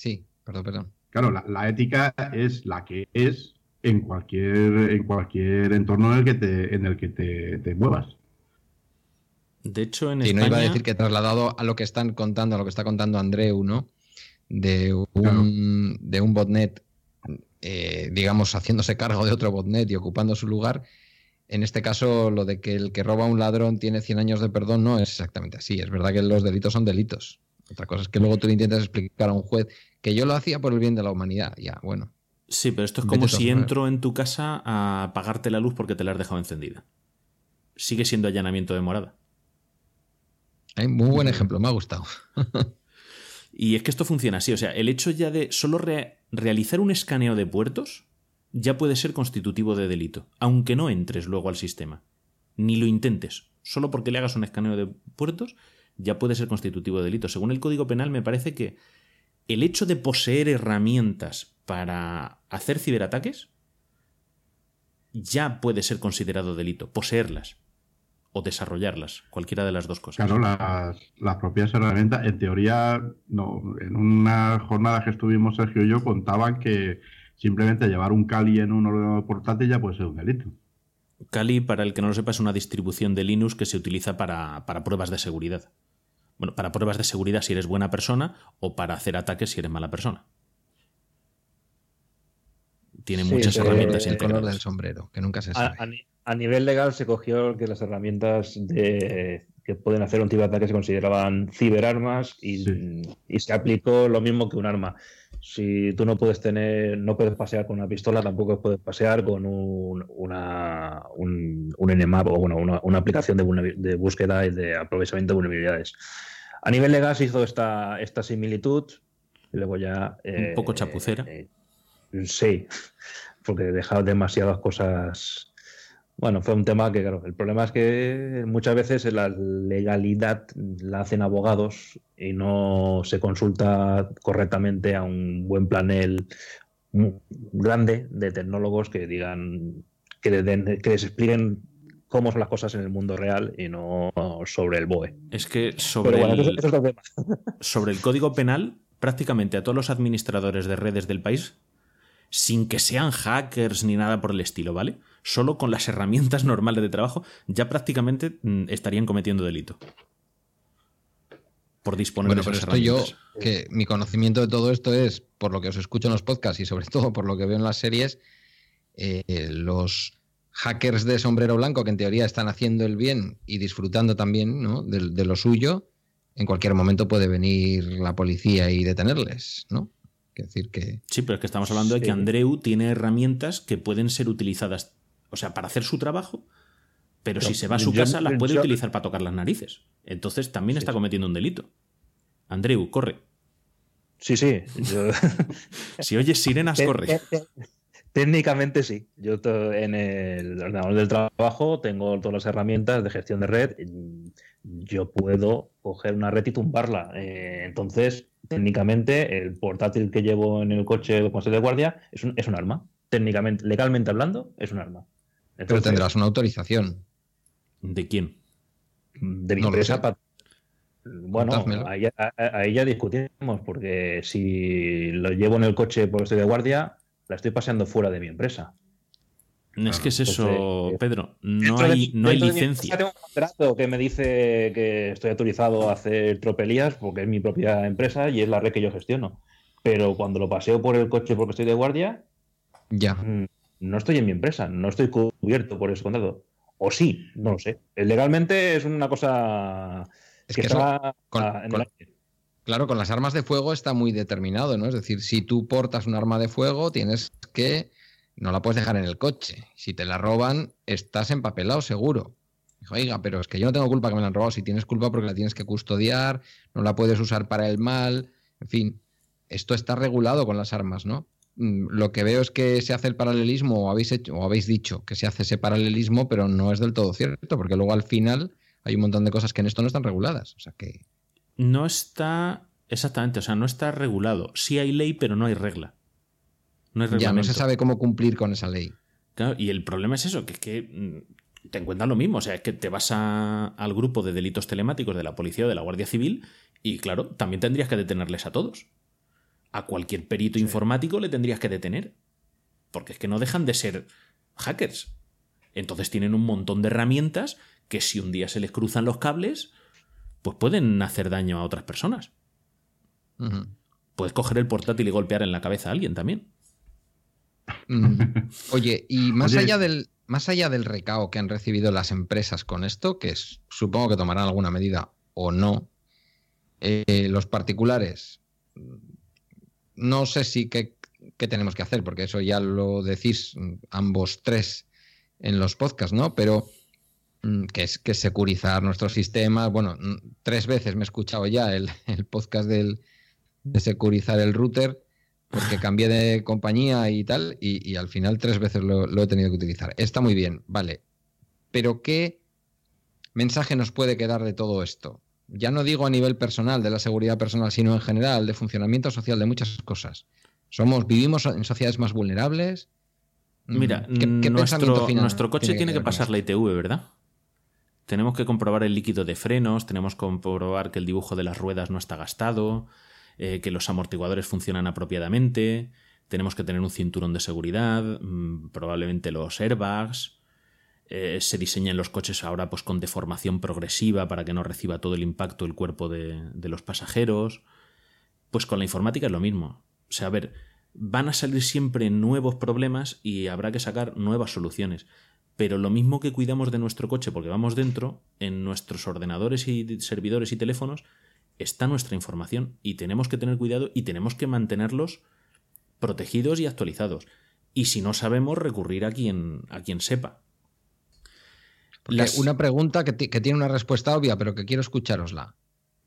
Sí, perdón, perdón. Claro, la, ética es la que es en cualquier, en cualquier entorno en el que te, en el que te, muevas. De hecho, en y no iba a decir que trasladado a lo que están contando, a lo que está contando Andreu, ¿no? De un, de un botnet, eh, digamos, haciéndose cargo de otro botnet y ocupando su lugar. En este caso, lo de que el que roba a un ladrón tiene 100 años de perdón no es exactamente así. Es verdad que los delitos son delitos. Otra cosa es que luego tú le intentas explicar a un juez que yo lo hacía por el bien de la humanidad. Ya, bueno. Sí, pero esto es como si entro en tu casa a apagarte la luz porque te la has dejado encendida. Sigue siendo allanamiento de morada. Hay muy buen ejemplo, me ha gustado. [LAUGHS] y es que esto funciona así. O sea, el hecho ya de solo realizar un escaneo de puertos ya puede ser constitutivo de delito, aunque no entres luego al sistema. Ni lo intentes. Solo porque le hagas un escaneo de puertos ya puede ser constitutivo de delito. Según el Código Penal me parece que el hecho de poseer herramientas para hacer ciberataques ya puede ser considerado delito, poseerlas o desarrollarlas, cualquiera de las dos cosas. Claro, las, propias herramientas, en teoría, no, en una jornada que estuvimos Sergio y yo, contaban que simplemente llevar un Kali en un ordenador portátil ya puede ser un delito. Kali, para el que no lo sepa, es una distribución de Linux que se utiliza para, para pruebas de seguridad. Bueno, para pruebas de seguridad si eres buena persona o para hacer ataques si eres mala persona. Tiene muchas herramientas. El color del sombrero, que nunca se sabe. A, nivel legal se cogió que las herramientas de, que pueden hacer un tipo de ataque se consideraban ciberarmas y, y se aplicó lo mismo que un arma. Si tú no puedes tener, no puedes pasear con una pistola, tampoco puedes pasear con un, una, un, un NMAP o bueno, una, una aplicación de, de, búsqueda y de aprovechamiento de vulnerabilidades. A nivel legal se hizo esta, esta similitud y luego ya... un poco chapucera. Eh, Sí, porque he dejado demasiadas cosas. Bueno, fue un tema que, claro, el problema es que muchas veces la legalidad la hacen abogados y no se consulta correctamente a un buen planel grande de tecnólogos que digan, que, que les expliquen cómo son las cosas en el mundo real y no sobre el BOE. Es que sobre, el, sobre el código penal, prácticamente a todos los administradores de redes del país sin que sean hackers ni nada por el estilo, ¿vale? Solo con las herramientas [LAUGHS] normales de trabajo ya prácticamente mm, estarían cometiendo delito. Por disponer bueno, de esas pero yo, que mi conocimiento de todo esto es por lo que os escucho en los podcasts y sobre [LAUGHS] todo por lo que veo en las series, eh, los hackers de sombrero blanco que en teoría están haciendo el bien y disfrutando también ¿no? de, de lo suyo, en cualquier momento puede venir la policía y detenerles, ¿no? Decir que... Sí, pero es que estamos hablando de que Andreu tiene herramientas que pueden ser utilizadas, o sea, para hacer su trabajo, pero, si se va a su casa las puede utilizar para tocar las narices. Entonces también está cometiendo un delito. Andreu, corre. Sí, sí. [LAUGHS] si oyes sirenas, corre. Técnicamente sí. Yo en el ordenador del trabajo tengo todas las herramientas de gestión de red. Yo puedo coger una red y tumbarla. Eh, entonces, técnicamente, el portátil que llevo en el coche con de guardia es un, es un arma. Técnicamente, legalmente hablando, es un arma. Pero tendrás una autorización. ¿De quién? De mi empresa. Bueno, ahí, ahí, ya discutimos, porque si lo llevo en el coche porque estoy de guardia, la estoy paseando fuera de mi empresa. Es que es eso, Pedro. No hay, no hay licencia. Tengo un contrato que me dice que estoy autorizado a hacer tropelías porque es mi propia empresa y es la red que yo gestiono. Pero cuando lo paseo por el coche porque estoy de guardia, ya. Mm, no estoy en mi empresa, no estoy cubierto por ese contrato. O sí, no lo sé. Legalmente es una cosa es que, está Claro, con las armas de fuego está muy determinado, ¿no? Es decir, si tú portas un arma de fuego, tienes que no la puedes dejar en el coche. Si te la roban, estás empapelado seguro. Dijo, oiga, pero es que yo no tengo culpa que me la han robado. Si tienes culpa porque la tienes que custodiar, no la puedes usar para el mal. En fin, esto está regulado con las armas, ¿no? Mm, lo que veo es que se hace el paralelismo, o habéis, hecho, o habéis dicho que se hace ese paralelismo, pero no es del todo cierto, porque luego al final hay un montón de cosas que en esto no están reguladas. O sea que. No está. Exactamente, o sea, no está regulado. Sí hay ley, pero no hay regla. Ya no se sabe cómo cumplir con esa ley. Claro, y el problema es eso, que es que mm, te encuentran lo mismo. O sea, es que te vas al grupo de delitos telemáticos de la policía o de la Guardia Civil y, claro, también tendrías que detenerles a todos. A cualquier perito informático le tendrías que detener. Porque es que no dejan de ser hackers. Entonces tienen un montón de herramientas que si un día se les cruzan los cables, pues pueden hacer daño a otras personas. Puedes coger el portátil y golpear en la cabeza a alguien también. Oye, y más allá del más allá del recao que han recibido las empresas con esto, que supongo que tomarán alguna medida o no, eh, los particulares, no sé si qué, tenemos que hacer, porque eso ya lo decís ambos tres en los podcasts, ¿no? Pero mm, que es que securizar nuestros sistemas. Bueno, tres veces me he escuchado ya el, el podcast del, de securizar el router porque cambié de compañía y tal, y, al final tres veces lo, he tenido que utilizar. Está muy bien, vale. Pero ¿qué mensaje nos puede quedar de todo esto? Ya no digo a nivel personal, de la seguridad personal, sino en general, de funcionamiento social, de muchas cosas. Somos, vivimos en sociedades más vulnerables. Mira, nuestro, nuestro, coche tiene que pasar la ITV, ¿verdad? Tenemos que comprobar el líquido de frenos, tenemos que comprobar que el dibujo de las ruedas no está gastado, eh, que los amortiguadores funcionan apropiadamente, tenemos que tener un cinturón de seguridad, mm, probablemente los airbags. Eh, se diseñan los coches ahora pues, con deformación progresiva para que no reciba todo el impacto el cuerpo de, de los pasajeros. Pues con la informática es lo mismo. O sea, a ver, van a salir siempre nuevos problemas y habrá que sacar nuevas soluciones pero lo mismo que cuidamos de nuestro coche porque vamos dentro, en nuestros ordenadores y servidores y teléfonos está nuestra información y tenemos que tener cuidado y tenemos que mantenerlos protegidos y actualizados. Y si no sabemos, recurrir a quien, a quien sepa. Una pregunta que, que, tiene una respuesta obvia, pero que quiero escucharosla.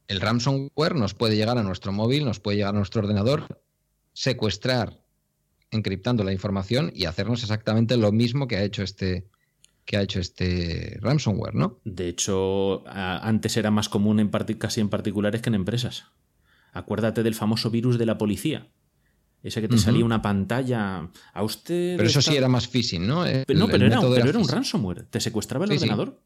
El ransomware nos puede llegar a nuestro móvil, nos puede llegar a nuestro ordenador, secuestrar encriptando la información y hacernos exactamente lo mismo que ha hecho este, que ha hecho este ransomware, ¿no? De hecho, antes era más común en casi en particulares que en empresas. Acuérdate del famoso virus de la policía. Ese que te salía una pantalla. A usted. Pero eso sí era más phishing, ¿no? no, pero, era, un ransomware. Te secuestraba el ordenador.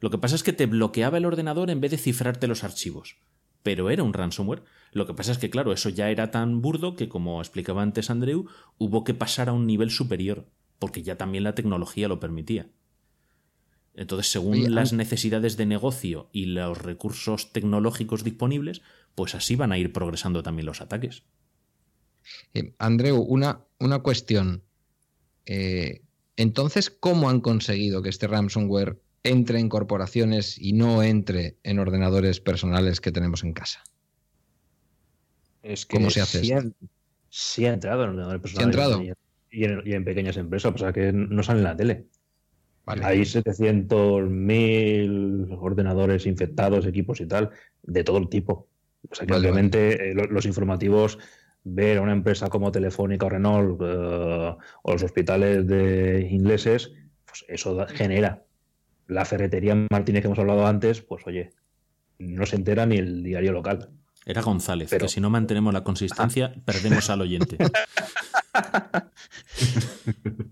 Lo que pasa es que te bloqueaba el ordenador en vez de cifrarte los archivos. Pero era un ransomware. Lo que pasa es que, claro, eso ya era tan burdo que, como explicaba antes Andreu, hubo que pasar a un nivel superior porque ya también la tecnología lo permitía. Entonces, según las necesidades de negocio y los recursos tecnológicos disponibles, pues así van a ir progresando también los ataques. Eh, Andreu, una, una cuestión. Eh, entonces, ¿cómo han conseguido que este ransomware entre en corporaciones y no entre en ordenadores personales que tenemos en casa? Es que ¿Cómo se hace sí, ha entrado en ordenadores personales. ¿Sí ha entrado? Y en, pequeñas empresas, o sea que no salen en la tele. Hay 700.000 ordenadores infectados, equipos y tal, de todo el tipo. O sea que obviamente eh, los informativos, ver a una empresa como Telefónica o Renault eh, o los hospitales de ingleses, pues eso genera. La ferretería Martínez que hemos hablado antes, pues oye, no se entera ni el diario local. Era González, pero que si no mantenemos la consistencia, [LAUGHS] perdemos al oyente.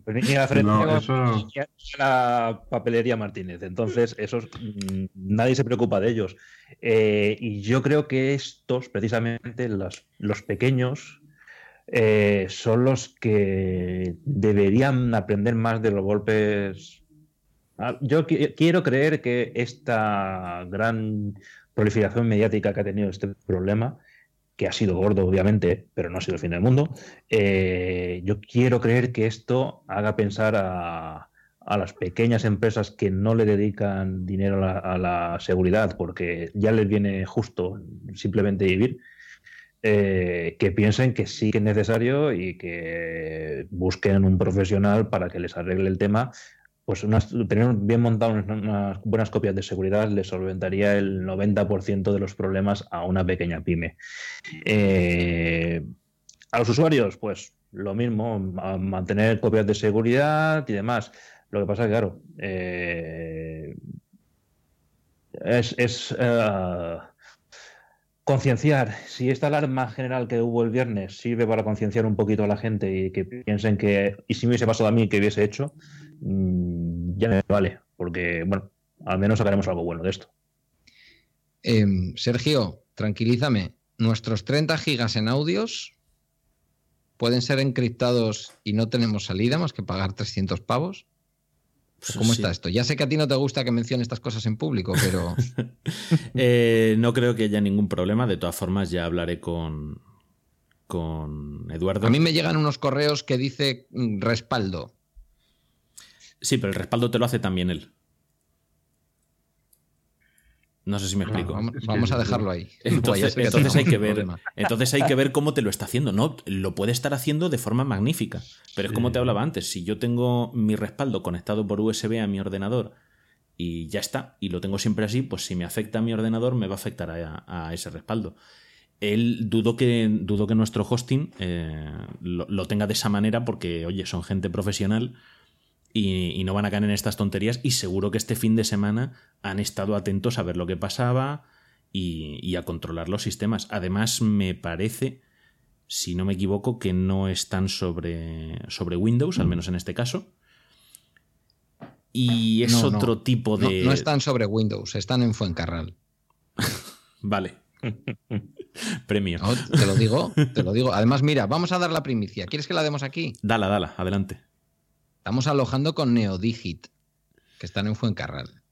ni la, no, la papelería Martínez. Entonces, esos mm, nadie se preocupa de ellos. Eh, y yo creo que estos, precisamente, los, los pequeños, eh, son los que deberían aprender más de los golpes. Ah, yo quiero creer que esta gran proliferación mediática que ha tenido este problema, que ha sido gordo obviamente, pero no ha sido el fin del mundo, eh, yo quiero creer que esto haga pensar a, las pequeñas empresas que no le dedican dinero a la, seguridad porque ya les viene justo simplemente vivir, eh, que piensen que sí que es necesario y que busquen un profesional para que les arregle el tema pues tener bien montado unas, buenas copias de seguridad le solventaría el 90% de los problemas a una pequeña pyme. Eh, a los usuarios, pues lo mismo, mantener copias de seguridad y demás. Lo que pasa es que, claro, eh, es, eh, concienciar. Si esta alarma general que hubo el viernes sirve para concienciar un poquito a la gente y que piensen que, y si me hubiese pasado a mí, que hubiese hecho, ya me vale, porque, bueno, al menos sacaremos algo bueno de esto. Em, Sergio, tranquilízame. Nuestros 30 gigas en audios pueden ser encriptados y no tenemos salida más que pagar 300 pavos. ¿Cómo está esto? Ya sé que a ti no te gusta que mencione estas cosas en público, pero... [LAUGHS] Eh, no creo que haya ningún problema. De todas formas, ya hablaré con, con Eduardo. A mí me llegan unos correos que dice mm, respaldo. Sí, pero el respaldo te lo hace también él. No sé si me explico. vamos, a dejarlo ahí. Entonces, hay que ver, entonces hay que ver cómo te lo está haciendo. No, lo puede estar haciendo de forma magnífica. Pero es como te hablaba antes. Si yo tengo mi respaldo conectado por USB a mi ordenador y ya está, y lo tengo siempre así, pues si me afecta a mi ordenador, me va a afectar a, ese respaldo. él dudo que, dudo que nuestro hosting eh, lo, tenga de esa manera porque, oye, son gente profesional y, no van a caer en estas tonterías y seguro que este fin de semana han estado atentos a ver lo que pasaba y, a controlar los sistemas. Además, me parece, si no me equivoco, que no están sobre, sobre Windows, al menos en este caso. Y es otro tipo de... No, no están sobre Windows, están en Fuencarral. [LAUGHS] vale. [LAUGHS] Premio. te lo digo, te lo [LAUGHS] digo. Además, mira, vamos a dar la primicia. ¿Quieres que la demos aquí? Dala, dala, adelante. Estamos alojando con Neodigit, que están en Fuencarral.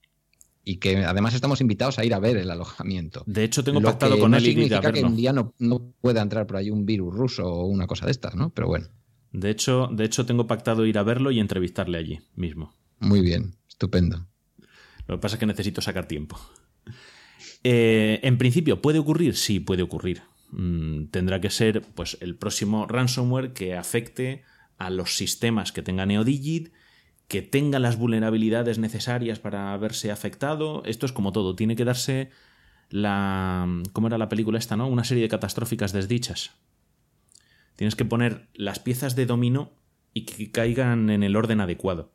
Y que además estamos invitados a ir a ver el alojamiento. De hecho, tengo pactado con él y significa que un día no, pueda entrar por ahí un virus ruso o una cosa de estas, ¿no? Pero bueno. De hecho, de hecho, tengo pactado ir a verlo y entrevistarle allí mismo. Muy bien, estupendo. Lo que pasa es que necesito sacar tiempo. Eh, en principio, ¿puede ocurrir? Sí, puede ocurrir. Mm, tendrá que ser pues, el próximo ransomware que afecte a los sistemas que tenga NeoDigit, que tenga las vulnerabilidades necesarias para verse afectado. Esto es como todo, tiene que darse la... ¿Cómo era la película esta, no? Una serie de catastróficas desdichas. Tienes que poner las piezas de dominó y que caigan en el orden adecuado.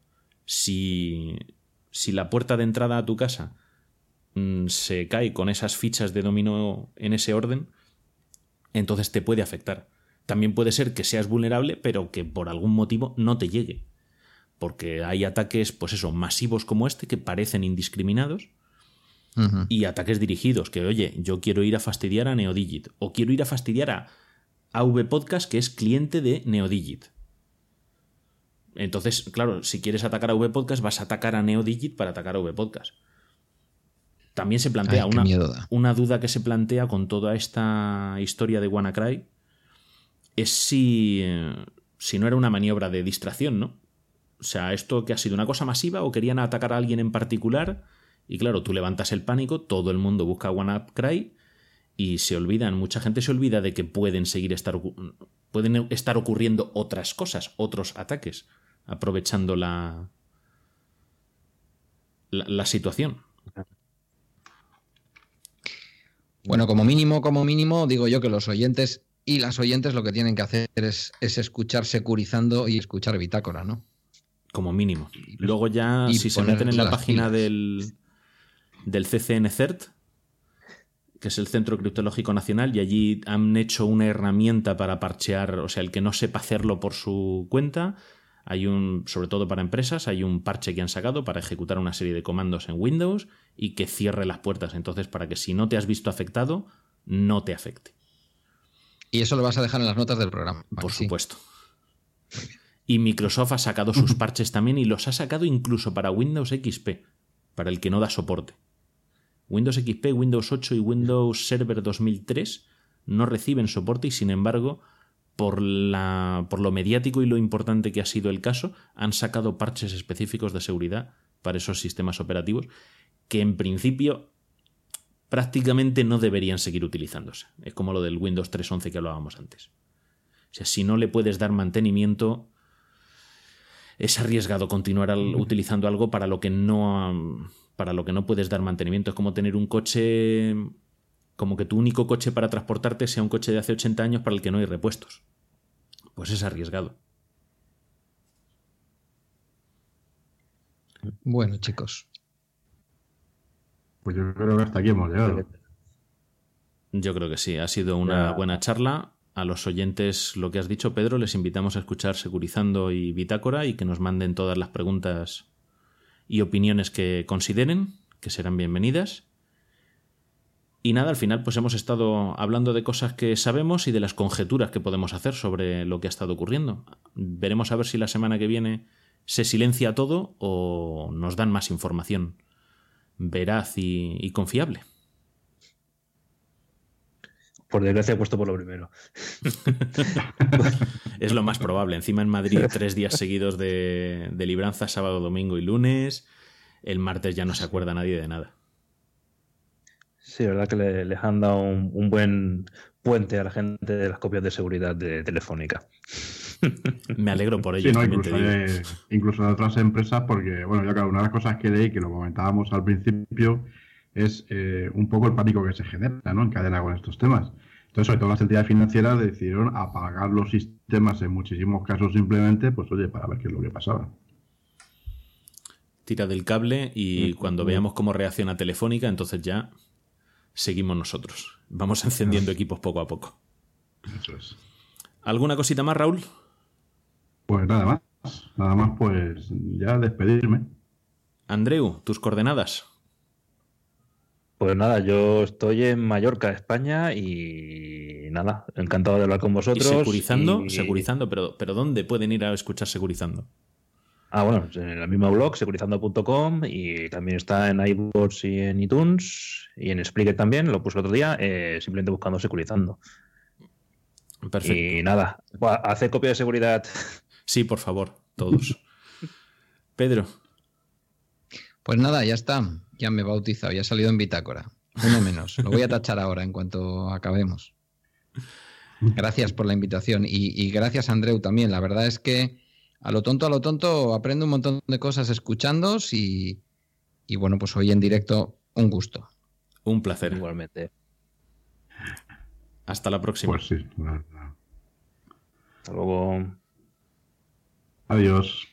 Si, si la puerta de entrada a tu casa Mm, se cae con esas fichas de dominó en ese orden, entonces te puede afectar. También puede ser que seas vulnerable, pero que por algún motivo no te llegue. Porque hay ataques, pues eso, masivos como este, que parecen indiscriminados, y ataques dirigidos, que oye, yo quiero ir a fastidiar a Neodigit, o quiero ir a fastidiar a AV Podcast, que es cliente de Neodigit. Entonces, claro, si quieres atacar a V Podcast, vas a atacar a Neodigit para atacar a V Podcast. También se plantea una, una, duda que se plantea con toda esta historia de WannaCry es si, si no era una maniobra de distracción, ¿no? O sea, esto que ha sido una cosa masiva o querían atacar a alguien en particular y claro, tú levantas el pánico, todo el mundo busca WannaCry y se olvidan, mucha gente se olvida de que pueden seguir estar, pueden estar ocurriendo otras cosas, otros ataques, aprovechando la, la situación. Bueno, como mínimo, como mínimo, digo yo que los oyentes y las oyentes lo que tienen que hacer es, escuchar securizando y escuchar bitácora, ¿no? Como mínimo. Luego ya, si se meten en la página del, del CCN CERT, que es el Centro Criptológico Nacional, y allí han hecho una herramienta para parchear, o sea, el que no sepa hacerlo por su cuenta, hay un, sobre todo para empresas, hay un parche que han sacado para ejecutar una serie de comandos en Windows y que cierre las puertas. Entonces, para que si no te has visto afectado, no te afecte. Y eso lo vas a dejar en las notas del programa. Por supuesto. Y Microsoft ha sacado sus parches también y los ha sacado incluso para Windows XP, para el que no da soporte. Windows XP, Windows 8 y Windows Server 2003 no reciben soporte y sin embargo por, la, por lo mediático y lo importante que ha sido el caso, han sacado parches específicos de seguridad para esos sistemas operativos que en principio prácticamente no deberían seguir utilizándose. Es como lo del Windows 3.11 que hablábamos antes. O sea, si no le puedes dar mantenimiento, es arriesgado continuar utilizando algo para lo que no para lo que no puedes dar mantenimiento. Es como tener un coche como que tu único coche para transportarte sea un coche de hace 80 años para el que no hay repuestos. Pues es arriesgado. Bueno, chicos. Pues yo creo que hasta aquí hemos llegado. Yo creo que sí, ha sido una buena charla. A los oyentes, lo que has dicho, Pedro, les invitamos a escuchar Securizando y Bitácora y que nos manden todas las preguntas y opiniones que consideren, que serán bienvenidas. Y nada, al final pues hemos estado hablando de cosas que sabemos y de las conjeturas que podemos hacer sobre lo que ha estado ocurriendo. Veremos a ver si la semana que viene se silencia todo o nos dan más información veraz y, confiable. Por desgracia he puesto por lo primero. [LAUGHS] es lo más probable. Encima en Madrid tres días seguidos de, de libranza, sábado, domingo y lunes. El martes ya no se acuerda nadie de nada. Sí, verdad que les han dado un, buen puente a la gente de las copias de seguridad de Telefónica. [LAUGHS] Me alegro por ello. incluso, de otras empresas, porque, bueno, yo creo una de las cosas que leí, que lo comentábamos al principio, es eh, un poco el pánico que se genera ¿no? en cadena con estos temas. Entonces, sobre todo las entidades financieras decidieron apagar los sistemas en muchísimos casos simplemente, pues oye, para ver qué es lo que pasaba. Tira del cable y cuando veamos cómo reacciona Telefónica, entonces ya seguimos nosotros. Vamos [LAUGHS] encendiendo equipos poco a poco. Eso es. ¿Alguna cosita más, Raúl? Pues nada más. Nada más, pues ya despedirme. Andreu, tus coordenadas. Pues nada, yo estoy en Mallorca, España, y nada, encantado de hablar con vosotros. ¿Y securizando? Securizando, pero, pero ¿dónde pueden ir a escuchar Securizando? Ah, bueno, en el mismo blog, securizando.com, y también está en iVoox y en iTunes, y en Spreaker también, lo puse el otro día, eh, simplemente buscando Securizando. Perfecto. Y nada, hacer copia de seguridad. Sí, por favor, todos. [LAUGHS] Pedro. Pues nada, ya está. Ya me he bautizado, ya ha salido en bitácora. Uno menos. Lo voy a tachar ahora en cuanto acabemos. Gracias por la invitación y, gracias Andreu también. La verdad es que a lo tonto, a lo tonto, aprendo un montón de cosas escuchándos y, y bueno, pues hoy en directo un gusto. Un placer. Igualmente. Hasta la próxima. Pues sí. Hasta luego. Adiós.